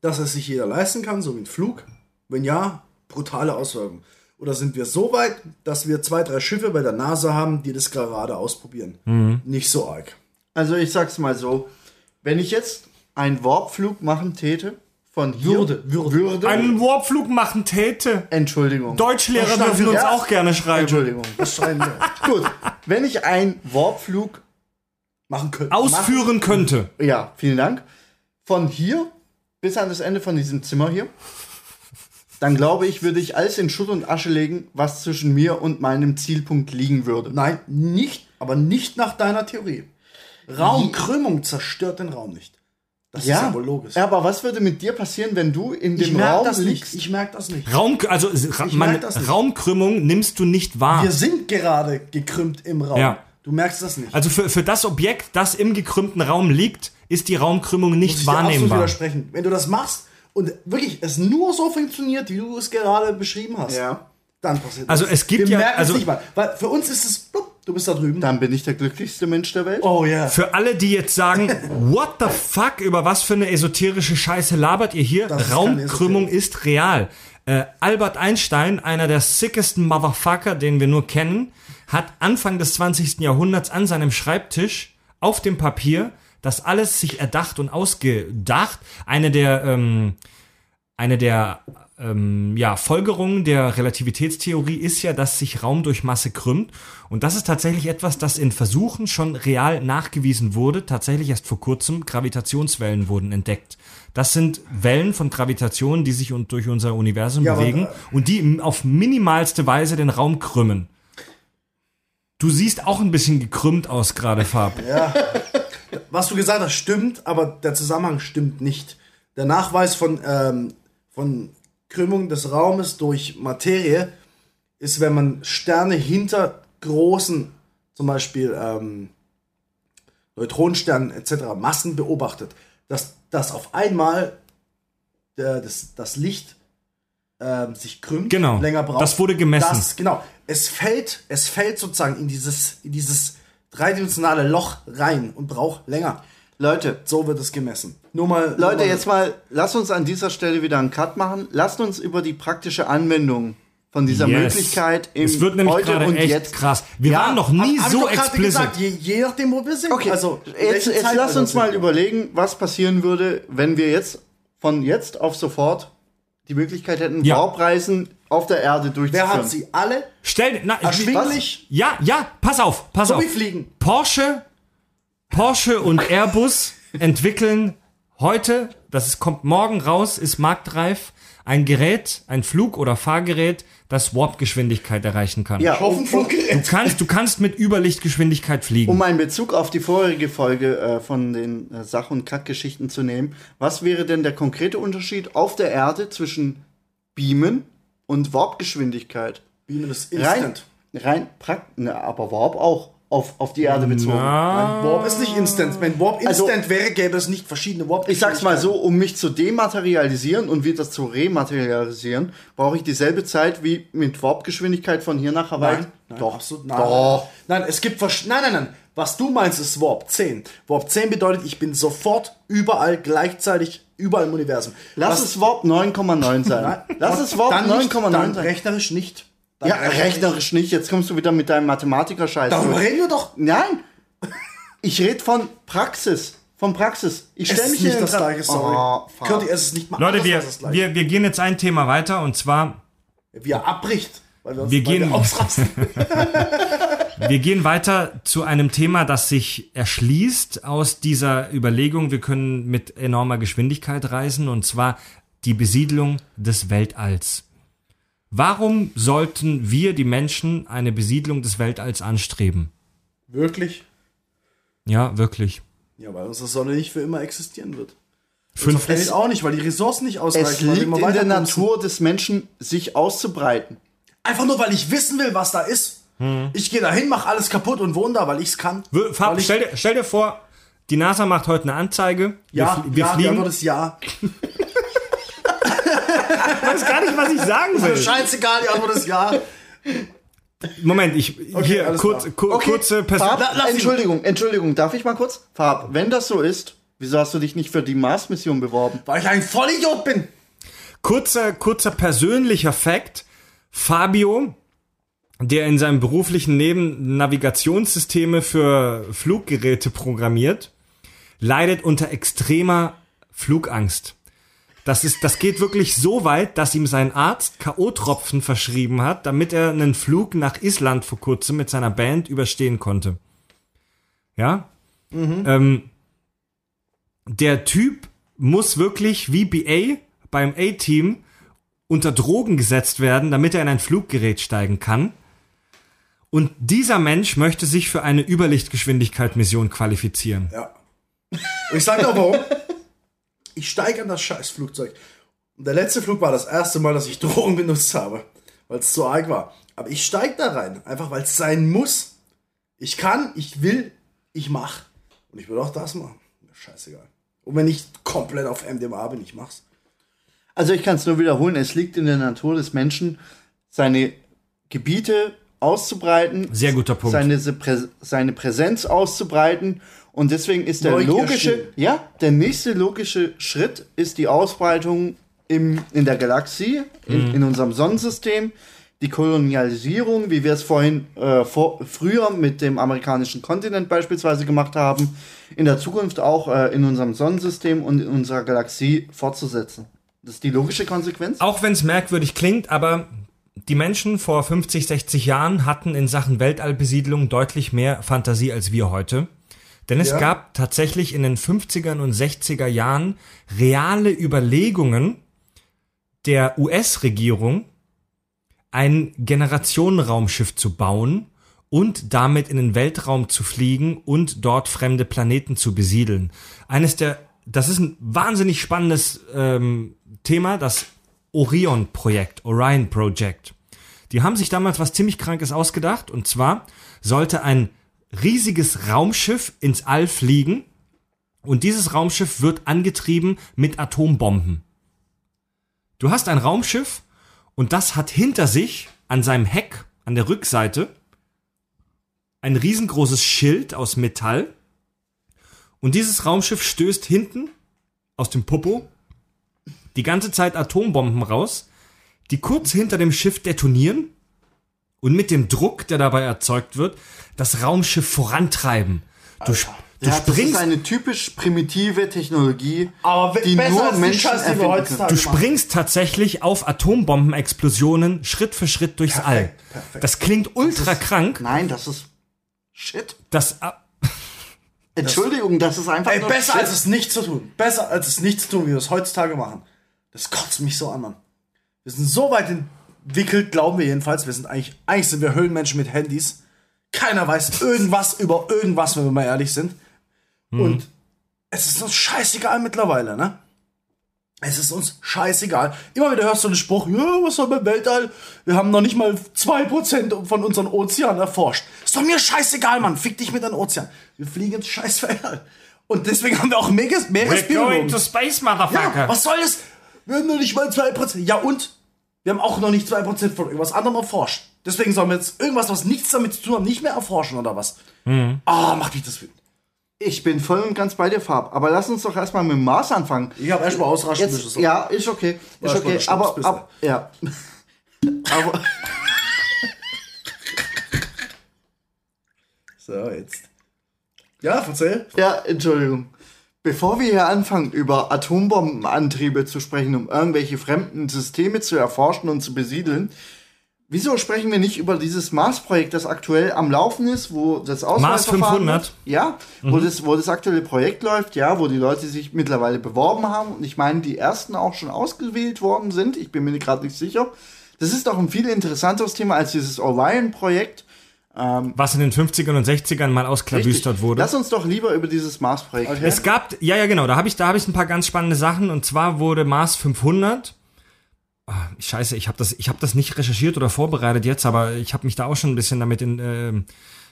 dass es sich jeder leisten kann, so wie ein Flug? Wenn ja, brutale Auswirkungen. Oder sind wir so weit, dass wir zwei, drei Schiffe bei der NASA haben, die das gerade ausprobieren? Mhm. Nicht so arg. Also ich sag's mal so, wenn ich jetzt einen Warpflug machen täte, von hier, Würde, würde. würde Einen Warpflug machen täte. Entschuldigung. Deutschlehrer dürfen uns ja. auch gerne schreiben. Entschuldigung. Das schreiben wir. Gut, wenn ich einen Warpflug, Machen können. Ausführen könnte. ja, vielen Dank, von hier bis an das Ende von diesem Zimmer hier, dann glaube ich, würde ich alles in Schutt und Asche legen, was zwischen mir und meinem Zielpunkt liegen würde. Nein, nicht, aber nicht nach deiner Theorie. Raumkrümmung zerstört den Raum nicht. Das ist ja wohl logisch. Ja, aber was würde mit dir passieren, wenn du in dem Raum das nicht. liegst? Ich merke das nicht. Raum, also ra, Ich man, merk das nicht. Raumkrümmung nimmst du nicht wahr. Wir sind gerade gekrümmt im Raum. Ja. Du merkst das nicht. Also für, für das Objekt, das im gekrümmten Raum liegt, ist die Raumkrümmung Muss nicht ich dir absolut wahrnehmbar. widersprechen. Wenn du das machst und wirklich es nur so funktioniert, wie du es gerade beschrieben hast, Ja. dann passiert Also das. es gibt Wir ja- merken also- es nicht mal. Weil für uns ist es, blub, du bist da drüben. Dann bin ich der glücklichste Mensch der Welt. Oh ja. Für alle, die jetzt sagen, what the fuck, über was für eine esoterische Scheiße labert ihr hier? Das ist Raumkrümmung ist real. Äh, Albert Einstein, einer der sickesten Motherfucker, den wir nur kennen, hat Anfang des 20. Jahrhunderts an seinem Schreibtisch auf dem Papier das alles sich erdacht und ausgedacht. Eine der, ähm, eine der ähm, ja, Folgerungen der Relativitätstheorie ist ja, dass sich Raum durch Masse krümmt. Und das ist tatsächlich etwas, das in Versuchen schon real nachgewiesen wurde. Tatsächlich erst vor kurzem Gravitationswellen wurden entdeckt. Das sind Wellen von Gravitation, die sich und durch unser Universum Ja, aber, bewegen äh, und die auf minimalste Weise den Raum krümmen. Du siehst auch ein bisschen gekrümmt aus gerade, Farb. Was du gesagt hast, stimmt, aber der Zusammenhang stimmt nicht. Der Nachweis von, ähm, von Krümmung des Raumes durch Materie ist, wenn man Sterne hinter großen, zum Beispiel ähm, Neutronensternen etc., Massen beobachtet, dass, dass auf einmal der, das, das Licht ähm, sich krümmt, Genau. länger braucht. Das wurde gemessen. Das, genau. Es fällt, es fällt sozusagen in dieses, in dieses dreidimensionale Loch rein und braucht länger. Leute, So wird es gemessen. Nur mal. nur Leute, mal- jetzt mal, lasst uns an dieser Stelle wieder einen Cut machen. Lasst uns über die praktische Anwendung von dieser Yes. Möglichkeit im Es wird nämlich heute und echt jetzt krass. Wir Ja, waren noch Hab- nie hab ich so explicit. Gesagt, je, je nachdem, wo wir sind. Okay, Also, jetzt, jetzt lass uns mal überlegen, was passieren würde, wenn wir jetzt von jetzt auf sofort die Möglichkeit hätten, Ja. Warpreisen auf der Erde durchzuführen. Wer hat sie alle? Stell, na, Erschwinglich? Ja, ja, pass auf, pass So auf. wie Fliegen. Porsche, Porsche und Airbus entwickeln heute, das ist, kommt morgen raus, ist marktreif, ein Gerät, ein Flug- oder Fahrgerät, das Warp-Geschwindigkeit erreichen kann. Ja, Auf dem Du Fluggerät. kannst, du kannst mit Überlichtgeschwindigkeit fliegen. um einen Bezug auf die vorherige Folge äh, von den äh, Sach- und Kack-Geschichten zu nehmen, was wäre denn der konkrete Unterschied auf der Erde zwischen Beamen und Warpgeschwindigkeit? Beamen ist Rein, instant. rein prakt, ne, aber Warp auch auf, auf die Erde bezogen. Na, Warp ist nicht instant. Wenn Warp Also- instant wäre, gäbe es nicht verschiedene Warp. Ich sag's mal so, um mich zu dematerialisieren und wieder zu rematerialisieren, brauche ich dieselbe Zeit wie mit Warpgeschwindigkeit von hier nach Hawaii. Nein, nein, Doch. absolut, nein, Doch. Nein, es gibt versch nein, nein, nein. Was du meinst, ist Warp 10. Warp 10 bedeutet, ich bin sofort überall gleichzeitig überall im Universum. Lass Was- es Warp 9,9 sein. Lass es Warp dann nicht, 9,9 dann sein. rechnerisch nicht. Dann Ja, rechnerisch nicht. Jetzt kommst du wieder mit deinem Mathematiker-Scheiß. Darüber reden wir doch. Nein. Ich rede von Praxis. Von Praxis. Ich stelle mich nicht hier das in den gleiche, sorry. Oh, fuck. Curti, es nicht mal Leute, wir, das wir, wir gehen jetzt ein Thema weiter und zwar, Wie er abbricht. Weil wir, uns Wir gehen- ausrasten. wir gehen weiter zu einem Thema, das sich erschließt aus dieser Überlegung, wir können mit enormer Geschwindigkeit reisen und zwar die Besiedlung des Weltalls. Warum sollten wir, die Menschen, eine Besiedlung des Weltalls anstreben? Wirklich? Ja, wirklich. Ja, weil unsere Sonne nicht für immer existieren wird. Fünf, Planet auch nicht, weil die Ressourcen nicht ausreichen. Es weil wir liegt in der. Natur des Menschen, sich auszubreiten. Einfach nur, weil ich wissen will, was da ist. Ich gehe dahin, mache alles kaputt und wohne da, weil ich's kann. Wir- Fab, Weil ich- stell, dir, stell dir vor, die NASA macht heute eine Anzeige. Wir, ja, fl- wir ja, die fliegen. Antwort ist ja. Ich weiß gar nicht, was ich sagen will. Scheißegal, die Antwort ist ja. Moment, ich hier alles kurz, klar. ku- Okay, kurze. Farb. Entschuldigung, Entschuldigung, darf ich mal kurz? Farb, wenn das so ist, wieso hast du dich nicht für die Mars-Mission beworben? Weil ich ein Vollidiot bin. Kurzer, kurzer persönlicher Fakt. Fabio, der in seinem beruflichen Leben Navigationssysteme für Fluggeräte programmiert, leidet unter extremer Flugangst. Das ist, das geht wirklich so weit, dass ihm sein Arzt K.O.-Tropfen verschrieben hat, damit er einen Flug nach Island vor kurzem mit seiner Band überstehen konnte. Ja? Ähm, der Typ muss wirklich wie BA beim A-Team unter Drogen gesetzt werden, damit er in ein Fluggerät steigen kann. Und dieser Mensch möchte sich für eine Überlichtgeschwindigkeit-Mission qualifizieren. Ja. Und ich sag auch warum. Ich steige an das scheiß Flugzeug. Und der letzte Flug war das erste Mal, dass ich Drogen benutzt habe. Weil es zu arg war. Aber ich steige da rein. Einfach weil es sein muss. Ich kann, ich will, ich mach. Und ich will auch das machen. Scheißegal. Und wenn ich komplett auf MDMA bin, ich mach's. Also ich kann es nur wiederholen, es liegt in der Natur des Menschen, seine Gebiete auszubreiten, Sehr guter Punkt. seine, seine Präsenz auszubreiten und deswegen ist der Neugier logische, ja, der nächste logische Schritt ist die Ausbreitung im, in der Galaxie, in, in unserem Sonnensystem, die Kolonialisierung, wie wir es vorhin äh, vor, früher mit dem amerikanischen Kontinent beispielsweise gemacht haben, in der Zukunft auch äh, in unserem Sonnensystem und in unserer Galaxie fortzusetzen. Das ist die logische Konsequenz. Auch wenn es merkwürdig klingt, aber die Menschen vor 50, 60 Jahren hatten in Sachen Weltallbesiedlung deutlich mehr Fantasie als wir heute. Denn es Ja. gab tatsächlich in den 50er und 60er Jahren reale Überlegungen der US-Regierung, ein Generationenraumschiff zu bauen und damit in den Weltraum zu fliegen und dort fremde Planeten zu besiedeln. Eines der, das ist ein wahnsinnig spannendes ähm, Thema, das Orion-Projekt, Orion Project. Die haben sich damals was ziemlich Krankes ausgedacht und zwar sollte ein riesiges Raumschiff ins All fliegen und dieses Raumschiff wird angetrieben mit Atombomben. Du hast ein Raumschiff und das hat hinter sich an seinem Heck, an der Rückseite, ein riesengroßes Schild aus Metall. Und dieses Raumschiff stößt hinten aus dem Popo die ganze Zeit Atombomben raus, die kurz hinter dem Schiff detonieren und mit dem Druck, der dabei erzeugt wird, das Raumschiff vorantreiben. Du, du Ja, das ist springst eine typisch primitive Technologie, Aber die besser nur als die Menschen die wir erfinden können. heutzutage Du springst tatsächlich auf Atombombenexplosionen Schritt für Schritt durchs All. Perfekt, perfekt. Das klingt ultra krank. Nein, das ist Shit. Das, äh, Entschuldigung, das ist einfach Ey, nur besser Shit. als es nicht zu tun. Besser als es nicht zu tun, wie wir es heutzutage machen. Das kotzt mich so an, Mann. Wir sind so weit entwickelt, glauben wir jedenfalls. Wir sind eigentlich, eigentlich sind wir Höhlenmenschen mit Handys. Keiner weiß irgendwas über irgendwas, wenn wir mal ehrlich sind. Und es ist uns scheißegal mittlerweile, ne? Es ist uns scheißegal. Immer wieder hörst du den Spruch, ja, was soll beim Weltall? Wir haben noch nicht mal 2% von unseren Ozeanen erforscht. Ist doch mir scheißegal, Mann. Fick dich mit den Ozean. Wir fliegen ins scheiß Weltall. Und deswegen haben wir auch Meeres Meeresbiologen. space, Ja, was soll das? Wir haben noch nicht mal 2%. Ja und? Wir haben auch noch nicht 2% von irgendwas anderem erforscht. Deswegen sollen wir jetzt irgendwas, was nichts damit zu tun hat, nicht mehr erforschen oder was? Ah, macht mich das wütend. Ich bin voll und ganz bei dir, Farb. Aber lass uns doch erstmal mit dem Mars anfangen. Ich habe erstmal ausraschen Jetzt, ja, ist okay. Ist okay. Aber, ab, ja. aber, So, jetzt. Ja, erzähl. ja, Entschuldigung. Bevor wir hier anfangen, über Atombombenantriebe zu sprechen, um irgendwelche fremden Systeme zu erforschen und zu besiedeln, wieso sprechen wir nicht über dieses Mars-Projekt, das aktuell am Laufen ist, wo das Auswahlverfahren 500? wird? Ja, wo, das, wo das aktuelle Projekt läuft, ja, wo die Leute sich mittlerweile beworben haben und ich meine, die ersten auch schon ausgewählt worden sind. Ich bin mir gerade nicht sicher. Das ist doch ein viel interessanteres Thema als dieses Orion-Projekt. Was in den 50ern und 60ern mal ausklabüstert wurde. Lass uns doch lieber über dieses Mars-Projekt Okay. Es gab, ja, ja, genau, da habe ich, da habe ich ein paar ganz spannende Sachen und zwar wurde Mars 500 ah, scheiße, ich habe das, ich habe das nicht recherchiert oder vorbereitet jetzt, aber ich habe mich da auch schon ein bisschen damit in, ähm,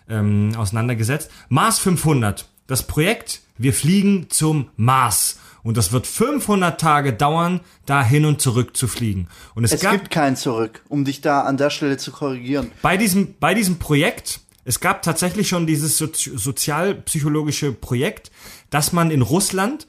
ähm, auseinandergesetzt. Mars 500, das Projekt, wir fliegen zum Mars. Und das wird 500 Tage dauern, da hin und zurück zu fliegen. Und es, Es gab gibt kein Zurück, um dich da an der Stelle zu korrigieren. bei diesem, bei diesem Projekt, es gab tatsächlich schon dieses sozi sozialpsychologische Projekt, dass man in Russland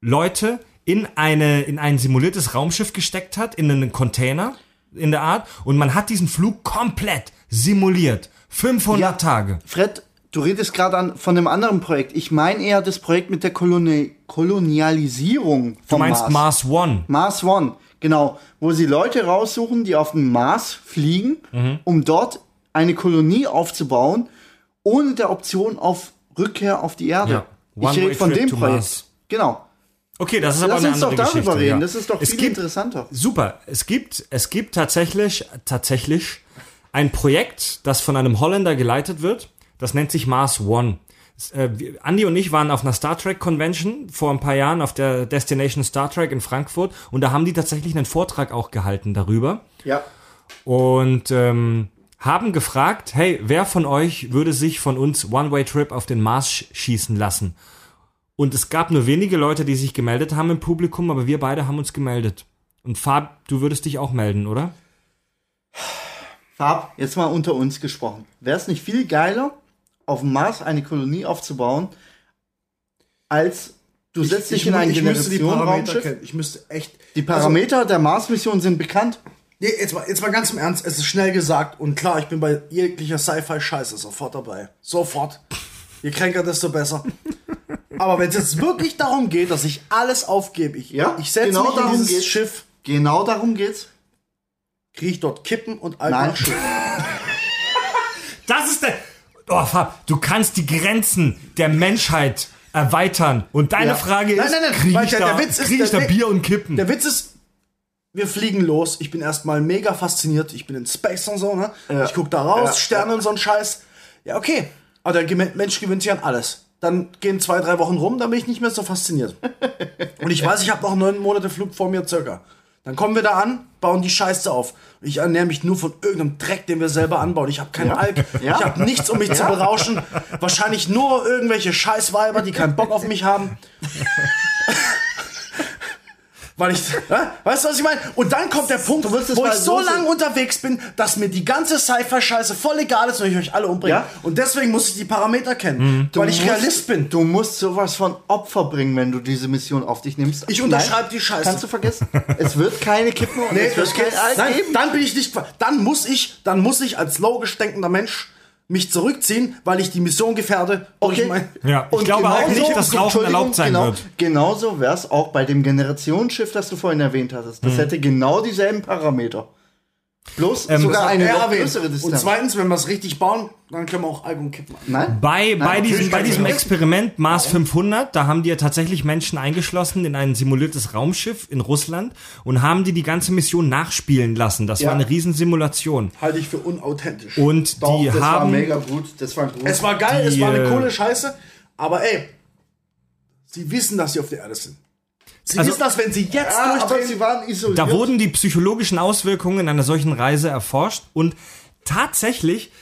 Leute in eine, in ein simuliertes Raumschiff gesteckt hat, in einen Container in der Art, und man hat diesen Flug komplett simuliert. 500 Ja. Tage. Fred, du redest gerade an- von einem anderen Projekt. Ich meine eher das Projekt mit der Koloni Kolonialisierung Du vom meinst Mars. Mars One. Mars One, genau, wo sie Leute raussuchen, die auf den Mars fliegen, Mhm. um dort eine Kolonie aufzubauen, ohne der Option auf Rückkehr auf die Erde. Ja. Ich rede von dem Projekt. Mars. Genau. Okay, das ist aber Lass eine uns doch andere darüber reden. ja. Das ist doch es viel gibt, interessanter. Super. Es gibt, es gibt tatsächlich, tatsächlich ein Projekt, das von einem Holländer geleitet wird. Das nennt sich Mars One. Äh, Andy und ich waren auf einer Star Trek Convention vor ein paar Jahren auf der Destination Star Trek in Frankfurt und da haben die tatsächlich einen Vortrag auch gehalten darüber Ja. und ähm, haben gefragt, hey, wer von euch würde sich von uns One-Way-Trip auf den Mars sch schießen lassen? Und es gab nur wenige Leute, die sich gemeldet haben im Publikum, aber wir beide haben uns gemeldet. Und Fab, du würdest dich auch melden, oder? Fab, jetzt mal unter uns gesprochen. Wäre es nicht viel geiler, auf dem Mars eine Kolonie aufzubauen, als du setzt dich in ein ich Generationenraumschiff? Ich müsste echt. Die Parameter der Mars-Mission sind bekannt. Nee, jetzt mal, jetzt mal ganz im Ernst, es ist schnell gesagt und klar, ich bin bei jeglicher Sci-Fi-Scheiße sofort dabei. Sofort. Je kränker, desto besser. Aber wenn es jetzt wirklich darum geht, dass ich alles aufgebe, ich, Ja, ich setze genau mich in darum dieses geht's. Schiff, Genau darum geht's. kriege ich dort Kippen und. Alkohol. Das ist der. Oh, Fab, du kannst die Grenzen der Menschheit erweitern. Und deine Ja. Frage ist, Nein, nein, nein, krieg weil ich, der- da, der Witz ist, krieg ich der da Bier und Kippen? Der Witz ist, wir fliegen los. Ich bin erstmal mega fasziniert. Ich bin in Space und so, ne? Ich guck da raus, Ja. Sterne und so ein Scheiß. Ja, okay. Aber der Mensch gewöhnt sich an alles. Dann gehen zwei, drei Wochen rum, dann bin ich nicht mehr so fasziniert. Und ich weiß, ich habe noch neun Monate Flug vor mir circa. Dann kommen wir da an, bauen die Scheiße auf. Ich ernähre mich nur von irgendeinem Dreck, den wir selber anbauen. Ich habe keinen Alk, Ja. ich habe nichts, um mich zu berauschen. Wahrscheinlich nur irgendwelche Scheißweiber, die keinen Bock auf mich haben. Weil ich, weißt du, was ich meine? Und dann kommt der Punkt, wo ich so lange unterwegs bin, dass mir die ganze Sci-Fi-Scheiße voll egal ist und ich euch alle umbringe. Ja. Und deswegen muss ich die Parameter kennen, weil ich musst- Realist bin. Du musst sowas von Opfer bringen, wenn du diese Mission auf dich nimmst. Ich unterschreibe die Scheiße. Kannst du vergessen? es wird keine Kippen und Nee, es wird kein. Alk Nein, geben. dann bin ich nicht. Dann muss ich, dann muss ich als logisch denkender Mensch mich zurückziehen, weil ich die Mission gefährde. Okay. mein- Ja, ich glaube auch nicht, dass Rauchen erlaubt sein genau, wird. Genauso wäre es auch bei dem Generationsschiff, das du vorhin erwähnt hattest. Mhm. Das hätte genau dieselben Parameter. Bloß Ähm, sogar eine noch größere Und Distanz. zweitens, wenn wir es richtig bauen, dann können wir auch Alkohol kippen. Nein? Bei, bei, natürlich diesem, bei diesem das. Experiment Mars 500, da haben die ja tatsächlich Menschen eingeschlossen in ein simuliertes Raumschiff in Russland und haben die die ganze Mission nachspielen lassen. Das Ja. war eine Riesensimulation. Halte ich für unauthentisch. Und Doch, die das war haben, mega gut. Das war gut. es war geil, Die, es war eine äh, coole Scheiße, aber ey, sie wissen, dass sie auf der Erde sind. Sie Also- wissen, dass wenn sie jetzt ja, aber durchdrehen, sie waren isoliert. da wurden die psychologischen Auswirkungen einer solchen Reise erforscht und tatsächlich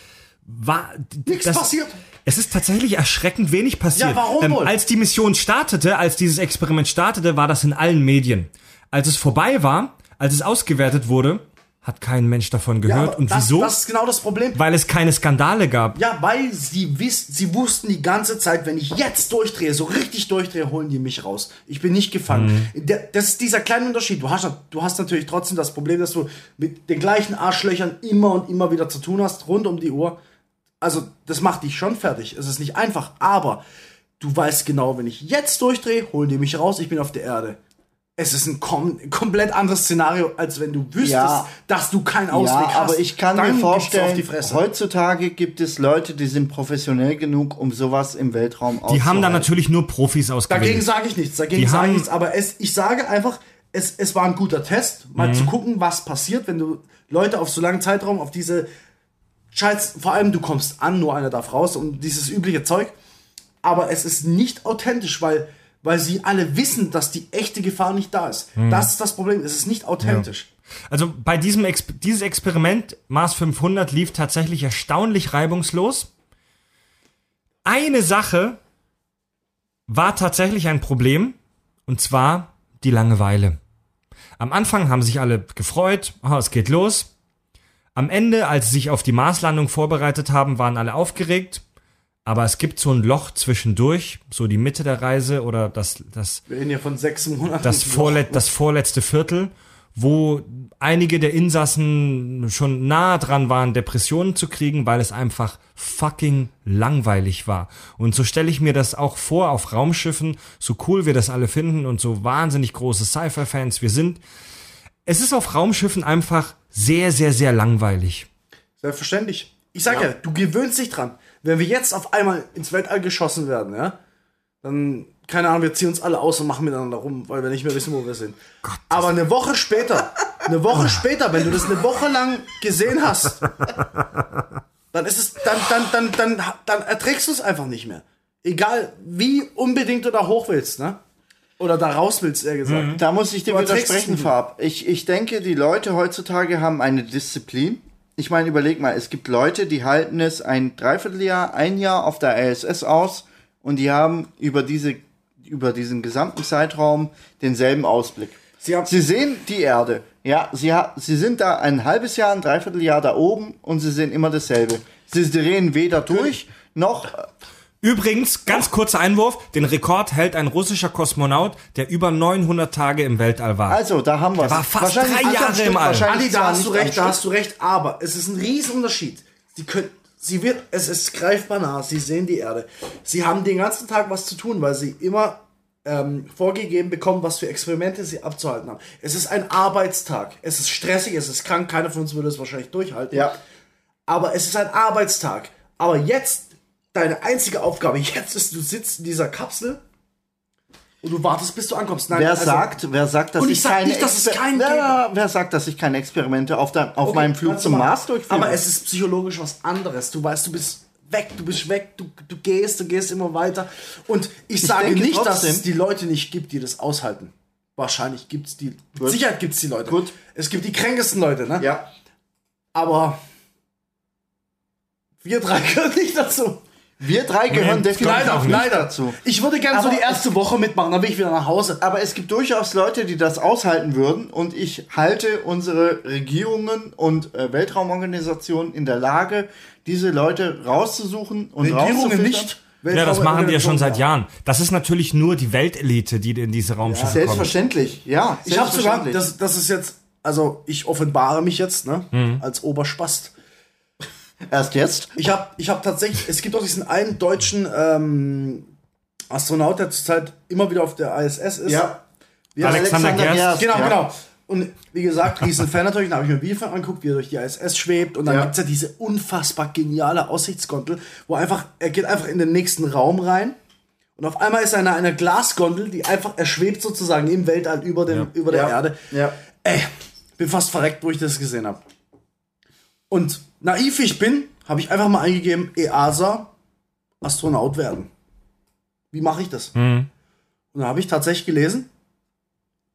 war Nichts das, passiert. Es ist tatsächlich erschreckend wenig passiert. Ähm, Ja, warum wohl? als die Mission startete, als dieses Experiment startete, war das in allen Medien. Als es vorbei war, als es ausgewertet wurde, hat kein Mensch davon Ja, gehört. aber und das, wieso? Das ist genau das Problem. Weil es keine Skandale gab. Ja, weil sie wiss, sie wussten die ganze Zeit, wenn ich jetzt durchdrehe, so richtig durchdrehe, holen die mich raus. Ich bin nicht gefangen. Mhm. Das ist dieser kleine Unterschied. Du hast, du hast natürlich trotzdem das Problem, dass du mit den gleichen Arschlöchern immer und immer wieder zu tun hast, rund um die Uhr. Also, das macht dich schon fertig. Es ist nicht einfach, aber du weißt genau, wenn ich jetzt durchdrehe, holen die mich raus, ich bin auf der Erde. Es ist ein kom komplett anderes Szenario, als wenn du wüsstest, Ja. dass du keinen Ausweg ja, hast. aber ich kann Dann mir vorstellen, auf die Fresse. heutzutage gibt es Leute, die sind professionell genug, um sowas im Weltraum Die haben da auszuhalten. natürlich nur Profis Dagegen ausgewählt. sage ich nichts, dagegen sage ich nichts, aber es, ich sage einfach, es, es war ein guter Test, mal Mhm. zu gucken, was passiert, wenn du Leute auf so langen Zeitraum auf diese Scheiß, vor allem du kommst an, nur einer darf raus und dieses übliche Zeug, aber es ist nicht authentisch, weil, weil sie alle wissen, dass die echte Gefahr nicht da ist. Mhm. Das ist das Problem, es ist nicht authentisch. Also bei diesem Ex dieses Experiment Mars 500 lief tatsächlich erstaunlich reibungslos. Eine Sache war tatsächlich ein Problem und zwar die Langeweile. Am Anfang haben sich alle gefreut, oh, es geht los. Am Ende, als sie sich auf die Marslandung vorbereitet haben, waren alle aufgeregt. Aber es gibt so ein Loch zwischendurch, so die Mitte der Reise oder das, das, Wir reden ja von sechs Monaten. das, vorlet das vorletzte Viertel, wo einige der Insassen schon nah dran waren, Depressionen zu kriegen, weil es einfach fucking langweilig war. Und so stelle ich mir das auch vor auf Raumschiffen, so cool wir das alle finden und so wahnsinnig große Sci-Fi-Fans wir sind. Es ist auf Raumschiffen einfach sehr, sehr, sehr langweilig. Selbstverständlich. Ich sag ja. du gewöhnst dich dran. Wenn wir jetzt auf einmal ins Weltall geschossen werden, ja, dann, keine Ahnung, wir ziehen uns alle aus und machen miteinander rum, weil wir nicht mehr wissen, wo wir sind. Aber eine Woche später, eine Woche später, wenn du das eine Woche lang gesehen hast, dann ist es, dann, dann, dann, dann, dann erträgst du es einfach nicht mehr. Egal, wie unbedingt du da hoch willst, ne? Oder da raus willst, eher gesagt. Da muss ich dir widersprechen. Farb. Ich, ich denke, die Leute heutzutage haben eine Disziplin. Ich meine, überleg mal, es gibt Leute, die halten es ein Dreivierteljahr, ein Jahr auf der ISS aus und die haben über, diese, über diesen gesamten Zeitraum denselben Ausblick. Sie sie sehen die Erde. Ja, sie, sie sind da ein halbes Jahr, ein Dreivierteljahr da oben und sie sehen immer dasselbe. Sie drehen weder durch noch Übrigens, ganz kurzer Einwurf, den Rekord hält ein russischer Kosmonaut, der über 900 Tage im Weltall war. Also, da haben wir war fast drei Jahre im All. Andi, da hast du recht, da da hast du recht, aber es ist ein Riesenunterschied. Sie können, sie wird, es ist greifbar nah, sie sehen die Erde. Sie haben den ganzen Tag was zu tun, weil sie immer ähm, vorgegeben bekommen, was für Experimente sie abzuhalten haben. Es ist ein Arbeitstag. Es ist stressig, es ist krank, keiner von uns würde es wahrscheinlich durchhalten. Ja. Aber es ist ein Arbeitstag. Aber jetzt, deine einzige Aufgabe jetzt ist, du sitzt in dieser Kapsel und du wartest, bis du ankommst. Nein, Wer also- sagt, wer sagt, dass ich, ich keine nicht, dass keinen wer, wer sagt, dass ich keine Experimente auf, der, auf Okay, meinem Flug zum. Mars durchführe? Aber es ist psychologisch was anderes. Du weißt, du bist weg, du bist weg, du, du gehst, du gehst immer weiter. Und ich sage denke nicht, dass trotzdem- es die Leute nicht gibt, die das aushalten. Wahrscheinlich gibt es die. Mit Sicherheit gibt es die Leute. Gut. Es gibt die kränkesten Leute, ne? ja. Aber wir drei gehören nicht dazu. Wir drei gehören Nee, definitiv leider, nicht leider. dazu. Ich würde gerne so die erste Woche mitmachen, dann bin ich wieder nach Hause. Aber es gibt durchaus Leute, die das aushalten würden und ich halte unsere Regierungen und äh, Weltraumorganisationen in der Lage, diese Leute rauszusuchen und Regierungen nicht. Ja, das machen die ja schon seit Jahren. Das ist natürlich nur die Weltelite, die in diese Raumschiffe kommt. Selbstverständlich, ja. Ich habe sogar, selbstverständlich. das, das ist jetzt, also ich offenbare mich jetzt, ne, Mhm. als Oberspast. Erst jetzt. Ich habe ich hab tatsächlich, es gibt auch diesen einen deutschen ähm, Astronaut, der zurzeit immer wieder auf der ISS ist. Ja. Wie heißt Alexander Gerst. Genau, ja. genau. Und wie gesagt, riesen Fan natürlich, da habe ich mir ein Video von angeguckt, wie er durch die ISS schwebt. Und dann Ja. gibt's ja diese unfassbar geniale Aussichtsgondel, wo einfach, er geht einfach in den nächsten Raum rein. Und auf einmal ist er in einer Glasgondel, die einfach, er schwebt sozusagen im Weltall über, dem, über der Ja. Erde. Ja. Ey, bin fast verreckt, wo ich das gesehen habe. Und naiv wie ich bin, habe ich einfach mal eingegeben, EASA, Astronaut werden. Wie mache ich das? Und dann habe ich tatsächlich gelesen,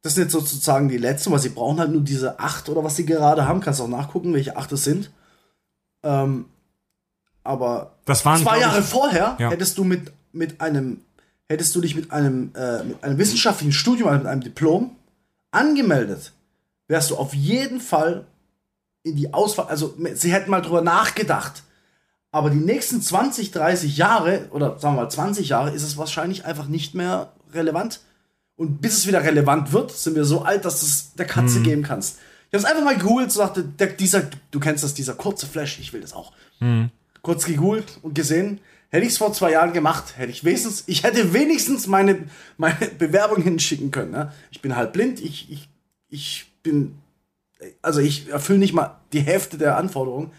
das sind jetzt sozusagen die letzten, weil sie brauchen halt nur diese acht oder was sie gerade haben. Kannst auch nachgucken, welche acht es sind. Ähm, aber Das waren, zwei Jahre ich, vorher Ja. hättest du mit, mit einem, hättest du dich mit einem, äh, mit einem wissenschaftlichen Studium, also mit einem Diplom angemeldet, wärst du auf jeden Fall in die Auswahl, also sie hätten mal drüber nachgedacht. Aber die nächsten 20, 30 Jahre, oder sagen wir mal 20 Jahre, ist es wahrscheinlich einfach nicht mehr relevant. Und bis es wieder relevant wird, sind wir so alt, dass du es der Katze geben kannst. Ich habe es einfach mal gegoogelt und sagte, der, dieser, du kennst das, dieser kurze Flash, ich will das auch. Kurz gegoogelt und gesehen, hätte ich es vor zwei Jahren gemacht, hätte ich wenigstens, ich hätte wenigstens meine, meine Bewerbung hinschicken können. Ne? Ich bin halt blind, ich, ich, ich bin, also ich erfülle nicht mal die Hälfte der Anforderungen,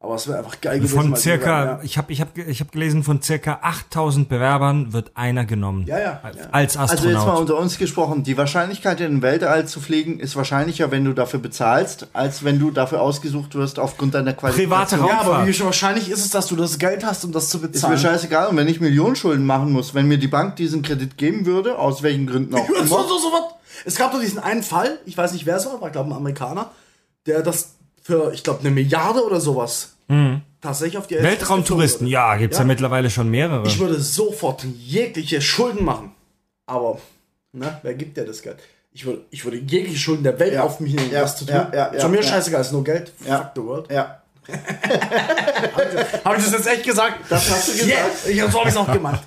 aber es wäre einfach geil gewesen. Von mal zu circa, sagen, ja. ich habe ich hab, ich hab gelesen, von circa 8000 Bewerbern wird einer genommen. Ja, ja, Als, ja. als Also Astronaut. jetzt mal unter uns gesprochen, die Wahrscheinlichkeit in den Weltall zu fliegen ist wahrscheinlicher, wenn du dafür bezahlst, als wenn du dafür ausgesucht wirst aufgrund deiner Qualität. Private Ja, aber Raumfahrt. wie wahrscheinlich ist es, dass du das Geld hast, um das zu Ist mir bezahlen? scheißegal. Und wenn ich Millionenschulden machen muss, wenn mir die Bank diesen Kredit geben würde, aus welchen Gründen auch so, immer, so, so was. Es gab doch diesen einen Fall, ich weiß nicht wer es war, war glaube ich ein Amerikaner. der das für, ich glaube, eine Milliarde oder sowas tatsächlich auf die Weltraumtouristen, ja, gibt's ja. Ja. mittlerweile schon mehrere. Ich würde sofort jegliche Schulden machen. Aber, na, wer gibt dir das Geld? Ich würde, ich würde jegliche Schulden der Welt Ja. auf mich nehmen, Ja, was zu tun. ja, ja, Zu ja, mir ja. scheißegal, ist nur Geld. Ja. Fuck the world. Ja, Habe ich das jetzt echt gesagt? das hast du gesagt. Yeah. Ich, so habe ich es auch gemacht.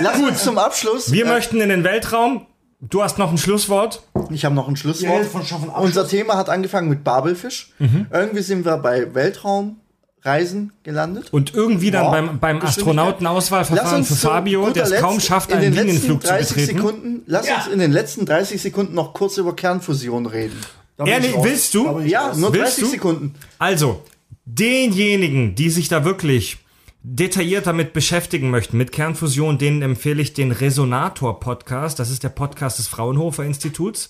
Lass uns zum Abschluss. Wir möchten in den Weltraum. Du hast noch ein Schlusswort. Ich habe noch ein Schlusswort. Ja, von schaffen. Unser Thema hat angefangen mit Babelfisch. Mhm. Irgendwie sind wir bei Weltraumreisen gelandet. Und irgendwie dann Ja, beim, beim. Astronautenauswahlverfahren für Fabio, der es kaum schafft, in einen den letzten Linienflug zu 30 betreten. Sekunden, lass Ja. uns in den letzten 30 Sekunden noch kurz über Kernfusion reden. Ehrlich, willst du? Ja, nur Willst 30 du? Sekunden. Also, denjenigen, die sich da wirklich detailliert damit beschäftigen möchten, mit Kernfusion, denen empfehle ich den Resonator-Podcast. Das ist der Podcast des Fraunhofer Instituts.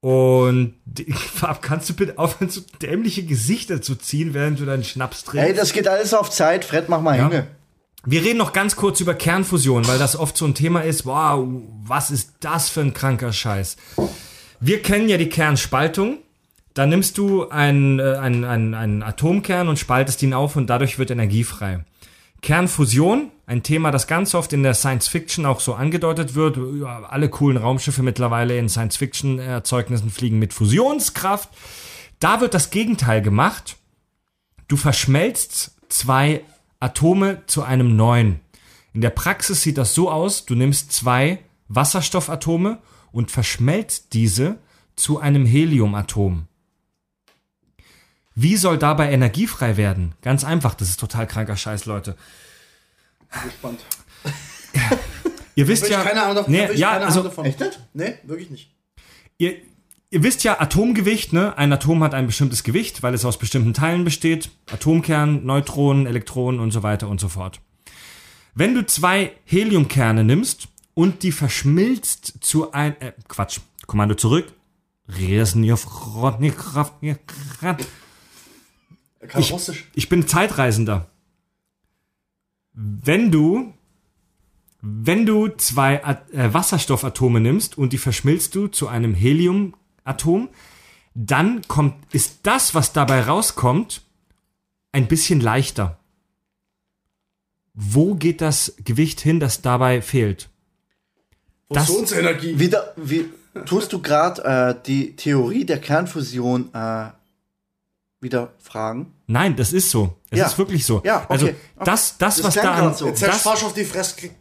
Und Fab, kannst du bitte aufhören, so dämliche Gesichter zu ziehen, während du deinen Schnaps trinkst? Ey, das geht alles auf Zeit. Fred, mach mal Ja. Junge. Wir reden noch ganz kurz über Kernfusion, weil das oft so ein Thema ist. Wow, was ist das für ein kranker Scheiß? Wir kennen ja die Kernspaltung. Da nimmst du einen, äh, einen, einen, einen Atomkern und spaltest ihn auf und dadurch wird Energie frei. Kernfusion, ein Thema, das ganz oft in der Science Fiction auch so angedeutet wird. Alle coolen Raumschiffe mittlerweile in Science Fiction Erzeugnissen fliegen mit Fusionskraft. Da wird das Gegenteil gemacht. Du verschmelzt zwei Atome zu einem neuen. In der Praxis sieht das so aus, du nimmst zwei Wasserstoffatome und verschmelzt diese zu einem Heliumatom. Wie soll dabei Energie frei werden? Ganz einfach, das ist total kranker Scheiß, Leute. Gespannt. Ihr wisst ja, keine Ahnung davon. nee, ja, keine also Ahnung davon. Echt nicht? Nee, wirklich nicht. ihr, ihr wisst ja Atomgewicht, ne? Ein Atom hat ein bestimmtes Gewicht, weil es aus bestimmten Teilen besteht. Atomkern, Neutronen, Elektronen und so weiter und so fort. Wenn du zwei Heliumkerne nimmst und die verschmilzt zu ein, äh, Quatsch, Kommando zurück. Er kann Ich- Russisch. Ich bin Zeitreisender. Wenn du, wenn du zwei At- äh, Wasserstoffatome nimmst und die verschmilzt du zu einem Heliumatom, dann kommt, ist das, was dabei rauskommt, ein bisschen leichter. Wo geht das Gewicht hin, das dabei fehlt? Das- Fusionsenergie. Wieder, wie, tust du gerade äh, die Theorie der Kernfusion äh, wieder fragen? Nein, das ist so. Es Ja. ist wirklich so. Ja, okay. Also Okay. das, das, Das was da an, so. Jetzt das, falsch auf die Fresse gekriegt.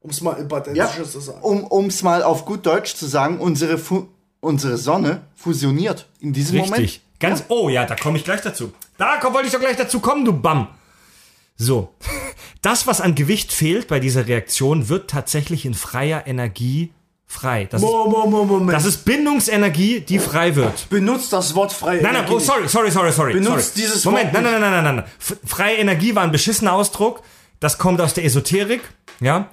Um es mal in Ja, zu sagen. um es mal auf gut Deutsch zu sagen, unsere, Fu unsere Sonne fusioniert in diesem Richtig. Moment. Ganz, oh ja, da komme ich gleich dazu. Da komm, wollte ich doch gleich dazu kommen, du Bam. So. Das, was an Gewicht fehlt bei dieser Reaktion, wird tatsächlich in freier Energie frei. Das, ist, Mo- mo- mo- Moment. das ist Bindungsenergie, die frei wird. Benutzt das Wort freie Nein, nein, Energie oh, sorry, sorry, sorry, sorry. Benutzt sorry. dieses Moment, Wort nein, nein, nein, nein, nein, nein. F- Freie Energie war ein beschissener Ausdruck. Das kommt aus der Esoterik, ja.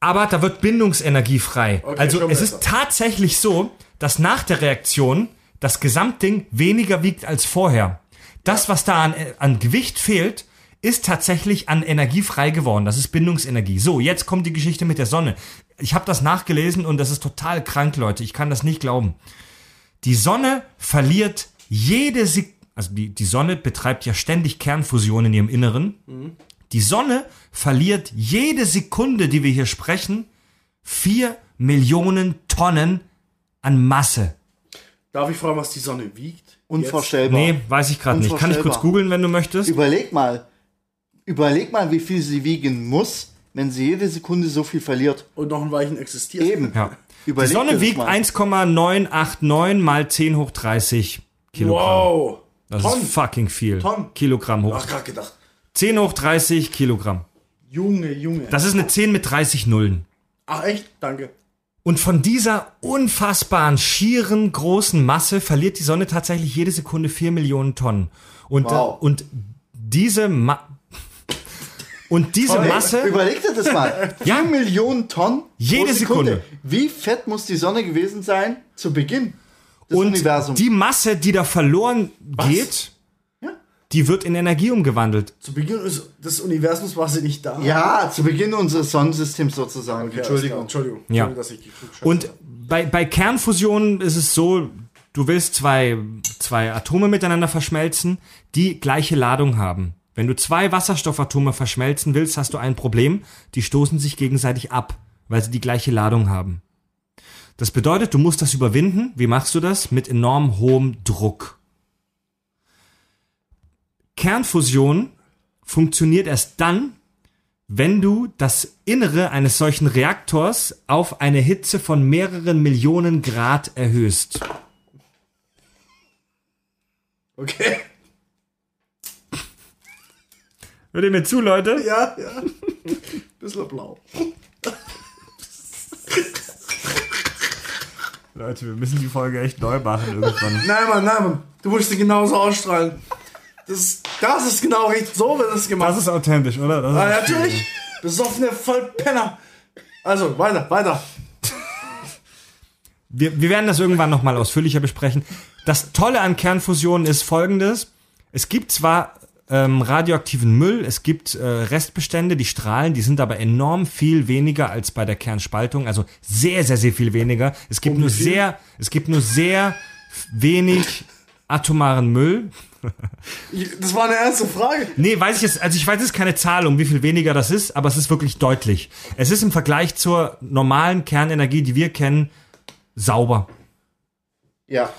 Aber da wird Bindungsenergie frei. Okay, also es ist tatsächlich so, dass nach der Reaktion das Gesamtding weniger wiegt als vorher. Das, was da an, an Gewicht fehlt, ist tatsächlich an Energie frei geworden. Das ist Bindungsenergie. So, jetzt kommt die Geschichte mit der Sonne. Ich habe das nachgelesen und das ist total krank, Leute. Ich kann das nicht glauben. Die Sonne verliert jede Sekunde, also die, die Sonne betreibt ja ständig Kernfusion in ihrem Inneren. Die Sonne verliert jede Sekunde, die wir hier sprechen, vier Millionen Tonnen an Masse. Darf ich fragen, was die Sonne wiegt? Unvorstellbar. Nee, weiß ich gerade nicht. Kann ich kurz googeln, wenn du möchtest? Überleg mal. Überleg mal, wie viel sie wiegen muss, wenn sie jede Sekunde so viel verliert. Und noch ein Weichen existiert. Eben. Ja. Die Sonne wiegt mal. 1,989 mal 10 hoch 30 Kilogramm. Wow. Das Tonnen. ist fucking viel. Tonnen. Kilogramm hoch. Ach, gerade gedacht. 10 hoch 30 Kilogramm. Junge, Junge. Das ist eine 10 mit 30 Nullen. Ach, echt? Danke. Und von dieser unfassbaren, schieren, großen Masse verliert die Sonne tatsächlich jede Sekunde 4 Millionen Tonnen. Und, Wow. und diese Ma und diese Masse, Überleg dir das mal. Ja. 4 Millionen Tonnen Jede pro Sekunde. Wie fett muss die Sonne gewesen sein zu Beginn des und Universums? die Masse, die da verloren geht, Ja. die wird in Energie umgewandelt. Zu Beginn ist- des Universums war sie nicht da. ja, zu Beginn unseres Sonnensystems sozusagen. Okay, Entschuldigung. Entschuldigung. Ja. Entschuldigung, Und bei, bei Kernfusionen ist es so, du willst zwei, zwei Atome miteinander verschmelzen, die gleiche Ladung haben. Wenn du zwei Wasserstoffatome verschmelzen willst, hast du ein Problem. Die stoßen sich gegenseitig ab, weil sie die gleiche Ladung haben. Das bedeutet, du musst das überwinden. Wie machst du das? Mit enorm hohem Druck. Kernfusion funktioniert erst dann, wenn du das Innere eines solchen Reaktors auf eine Hitze von mehreren Millionen Grad erhöhst. Okay. Hört ihr mir zu, Leute? Ja, ja. Bisschen blau. Leute, wir müssen die Folge echt neu machen irgendwann. Nein, Mann, nein, Mann. Du musst sie genauso ausstrahlen. Das, das ist genau richtig. So wird es gemacht. Das ist authentisch, oder? Das ist ah, natürlich. Besoffene Vollpenner. Also, weiter, weiter. Wir, wir werden das irgendwann nochmal ausführlicher besprechen. Das Tolle an Kernfusion ist folgendes. Es gibt zwar ähm, radioaktiven Müll, es gibt äh, Restbestände, die strahlen, die sind aber enorm viel weniger als bei der Kernspaltung, also sehr, sehr, sehr viel weniger. Es gibt Um nur viel? sehr, es gibt nur sehr wenig atomaren Müll. Das war eine ernste Frage. Nee, weiß ich jetzt, also ich weiß jetzt keine Zahl, um wie viel weniger das ist, aber es ist wirklich deutlich. Es ist im Vergleich zur normalen Kernenergie, die wir kennen, sauber. Ja.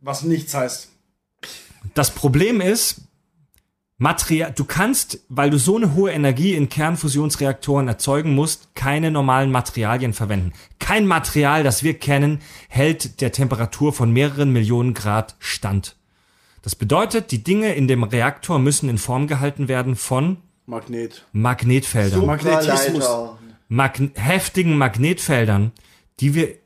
Was nichts heißt. Das Problem ist, Material, du kannst, weil du so eine hohe Energie in Kernfusionsreaktoren erzeugen musst, keine normalen Materialien verwenden. Kein Material, das wir kennen, hält der Temperatur von mehreren Millionen Grad stand. Das bedeutet, die Dinge in dem Reaktor müssen in Form gehalten werden von Magnet. Magnetfeldern. Magnetismus. Superleiter. Mag heftigen Magnetfeldern, die wir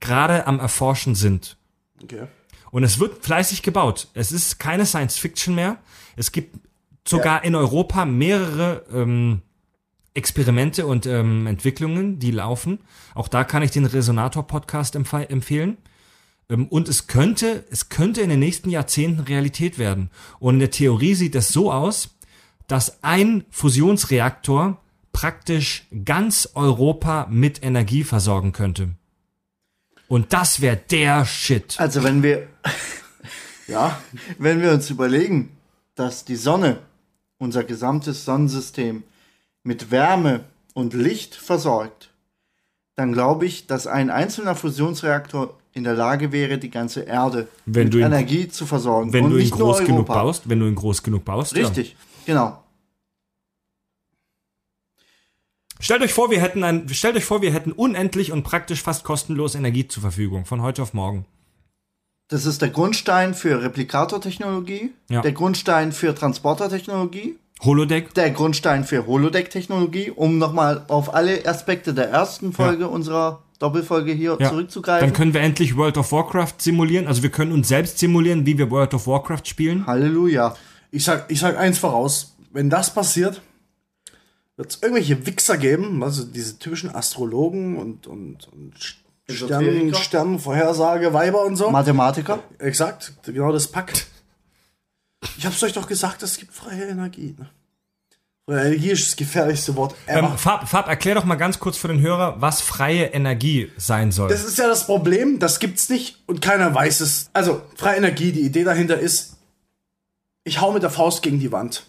gerade am Erforschen sind. Okay. Und es wird fleißig gebaut. Es ist keine Science Fiction mehr. Es gibt sogar in Europa mehrere ähm, Experimente und ähm, Entwicklungen, die laufen. Auch da kann ich den Resonator-Podcast empfe empfehlen. Ähm, und es könnte, es könnte in den nächsten Jahrzehnten Realität werden. Und in der Theorie sieht es so aus, dass ein Fusionsreaktor praktisch ganz Europa mit Energie versorgen könnte. Und das wäre der Shit. Also wenn wir, Ja. wenn wir uns überlegen, dass die Sonne, unser gesamtes Sonnensystem, mit Wärme und Licht versorgt, dann glaube ich, dass ein einzelner Fusionsreaktor in der Lage wäre, die ganze Erde Wenn mit ihn- Energie zu versorgen. Wenn und du ihn groß genug baust, wenn du ihn groß genug baust. Richtig, genau. Ja. Stellt euch vor, wir hätten ein, stellt euch vor, wir hätten unendlich und praktisch fast kostenlos Energie zur Verfügung von heute auf morgen. Das ist der Grundstein für Replikatortechnologie, Ja. der Grundstein für Transportertechnologie, Holodeck. der Grundstein für Holodeck-Technologie, um nochmal auf alle Aspekte der ersten Folge unserer Doppelfolge hier Ja. zurückzugreifen. Dann können wir endlich World of Warcraft simulieren. Also wir können uns selbst simulieren, wie wir World of Warcraft spielen. Halleluja. Ich sag, ich sag eins voraus. Wenn das passiert, wird es irgendwelche Wichser geben, also diese typischen Astrologen und, und, und Sternen, Esoteriker. Sternenvorhersage, Weiber und so. Mathematiker? Exakt, genau das packt. Ich hab's euch doch gesagt, es gibt freie Energie. Ne? Freie Energie ist das gefährlichste Wort ever. Ähm, Fab, Fab, erklär doch mal ganz kurz für den Hörer, was freie Energie sein soll. Das ist ja das Problem, das gibt's nicht und keiner weiß es. Also, freie Energie, die Idee dahinter ist, ich hau mit der Faust gegen die Wand.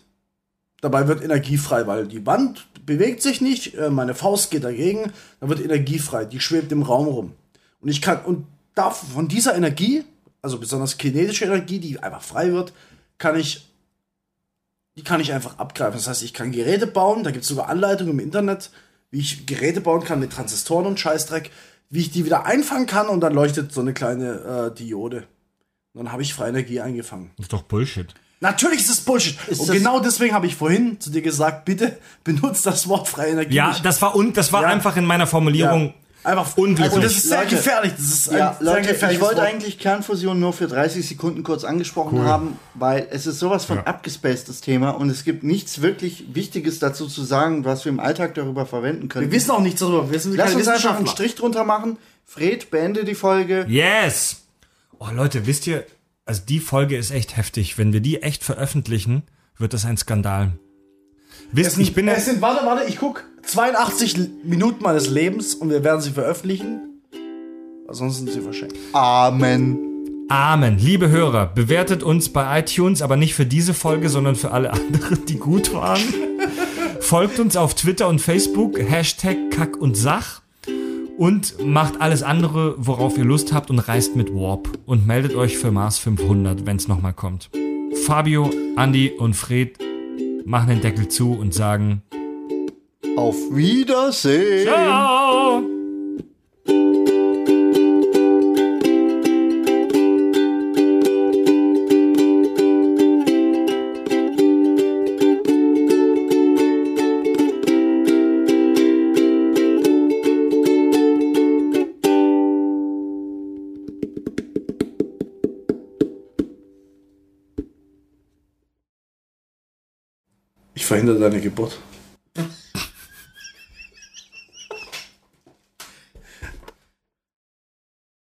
Dabei wird Energie frei, weil die Wand bewegt sich nicht, äh, meine Faust geht dagegen, dann wird Energie frei, die schwebt im Raum rum. Und ich kann, und von dieser Energie, also besonders kinetische Energie, die einfach frei wird, kann ich, die kann ich einfach abgreifen. Das heißt, ich kann Geräte bauen, da gibt es sogar Anleitungen im Internet, wie ich Geräte bauen kann mit Transistoren und Scheißdreck, wie ich die wieder einfangen kann und dann leuchtet so eine kleine äh, Diode. Und dann habe ich freie Energie eingefangen. Das ist doch Bullshit. Natürlich ist das Bullshit. und das- genau deswegen habe ich vorhin zu dir gesagt, bitte benutzt das Wort freie Energie Ja, nicht. das war und das war Ja. einfach in meiner Formulierung. Einfach unglücklich. Und das ist sehr Leute, gefährlich. Das ist Ja, sehr Leute, gefährliches ich wollte Wort. eigentlich Kernfusion nur für 30 Sekunden kurz angesprochen haben, weil es ist sowas von Ja. abgespacedes Thema und es gibt nichts wirklich Wichtiges dazu zu sagen, was wir im Alltag darüber verwenden können. Wir wissen auch nichts darüber. Wir sind Lass uns einfach einen. Strich drunter machen. Fred, beende die Folge. Yes! Oh Leute, wisst ihr, also die Folge ist echt heftig. Wenn wir die echt veröffentlichen, wird das ein Skandal. Wisst, Es sind, ich bin ja, es sind, warte, warte, ich guck 82 Minuten meines Lebens und wir werden sie veröffentlichen. Ansonsten sind sie verschenkt. Amen. Amen. Liebe Hörer, bewertet uns bei iTunes, aber nicht für diese Folge, sondern für alle anderen, die gut waren. Folgt uns auf Twitter und Facebook, Hashtag Kack und Sach. Und macht alles andere, worauf ihr Lust habt und reist mit Warp. Und meldet euch für Mars 500, wenn es nochmal kommt. Fabio, Andy und Fred machen den Deckel zu und sagen Auf Wiedersehen. Ciao! Ich verhindere deine Geburt.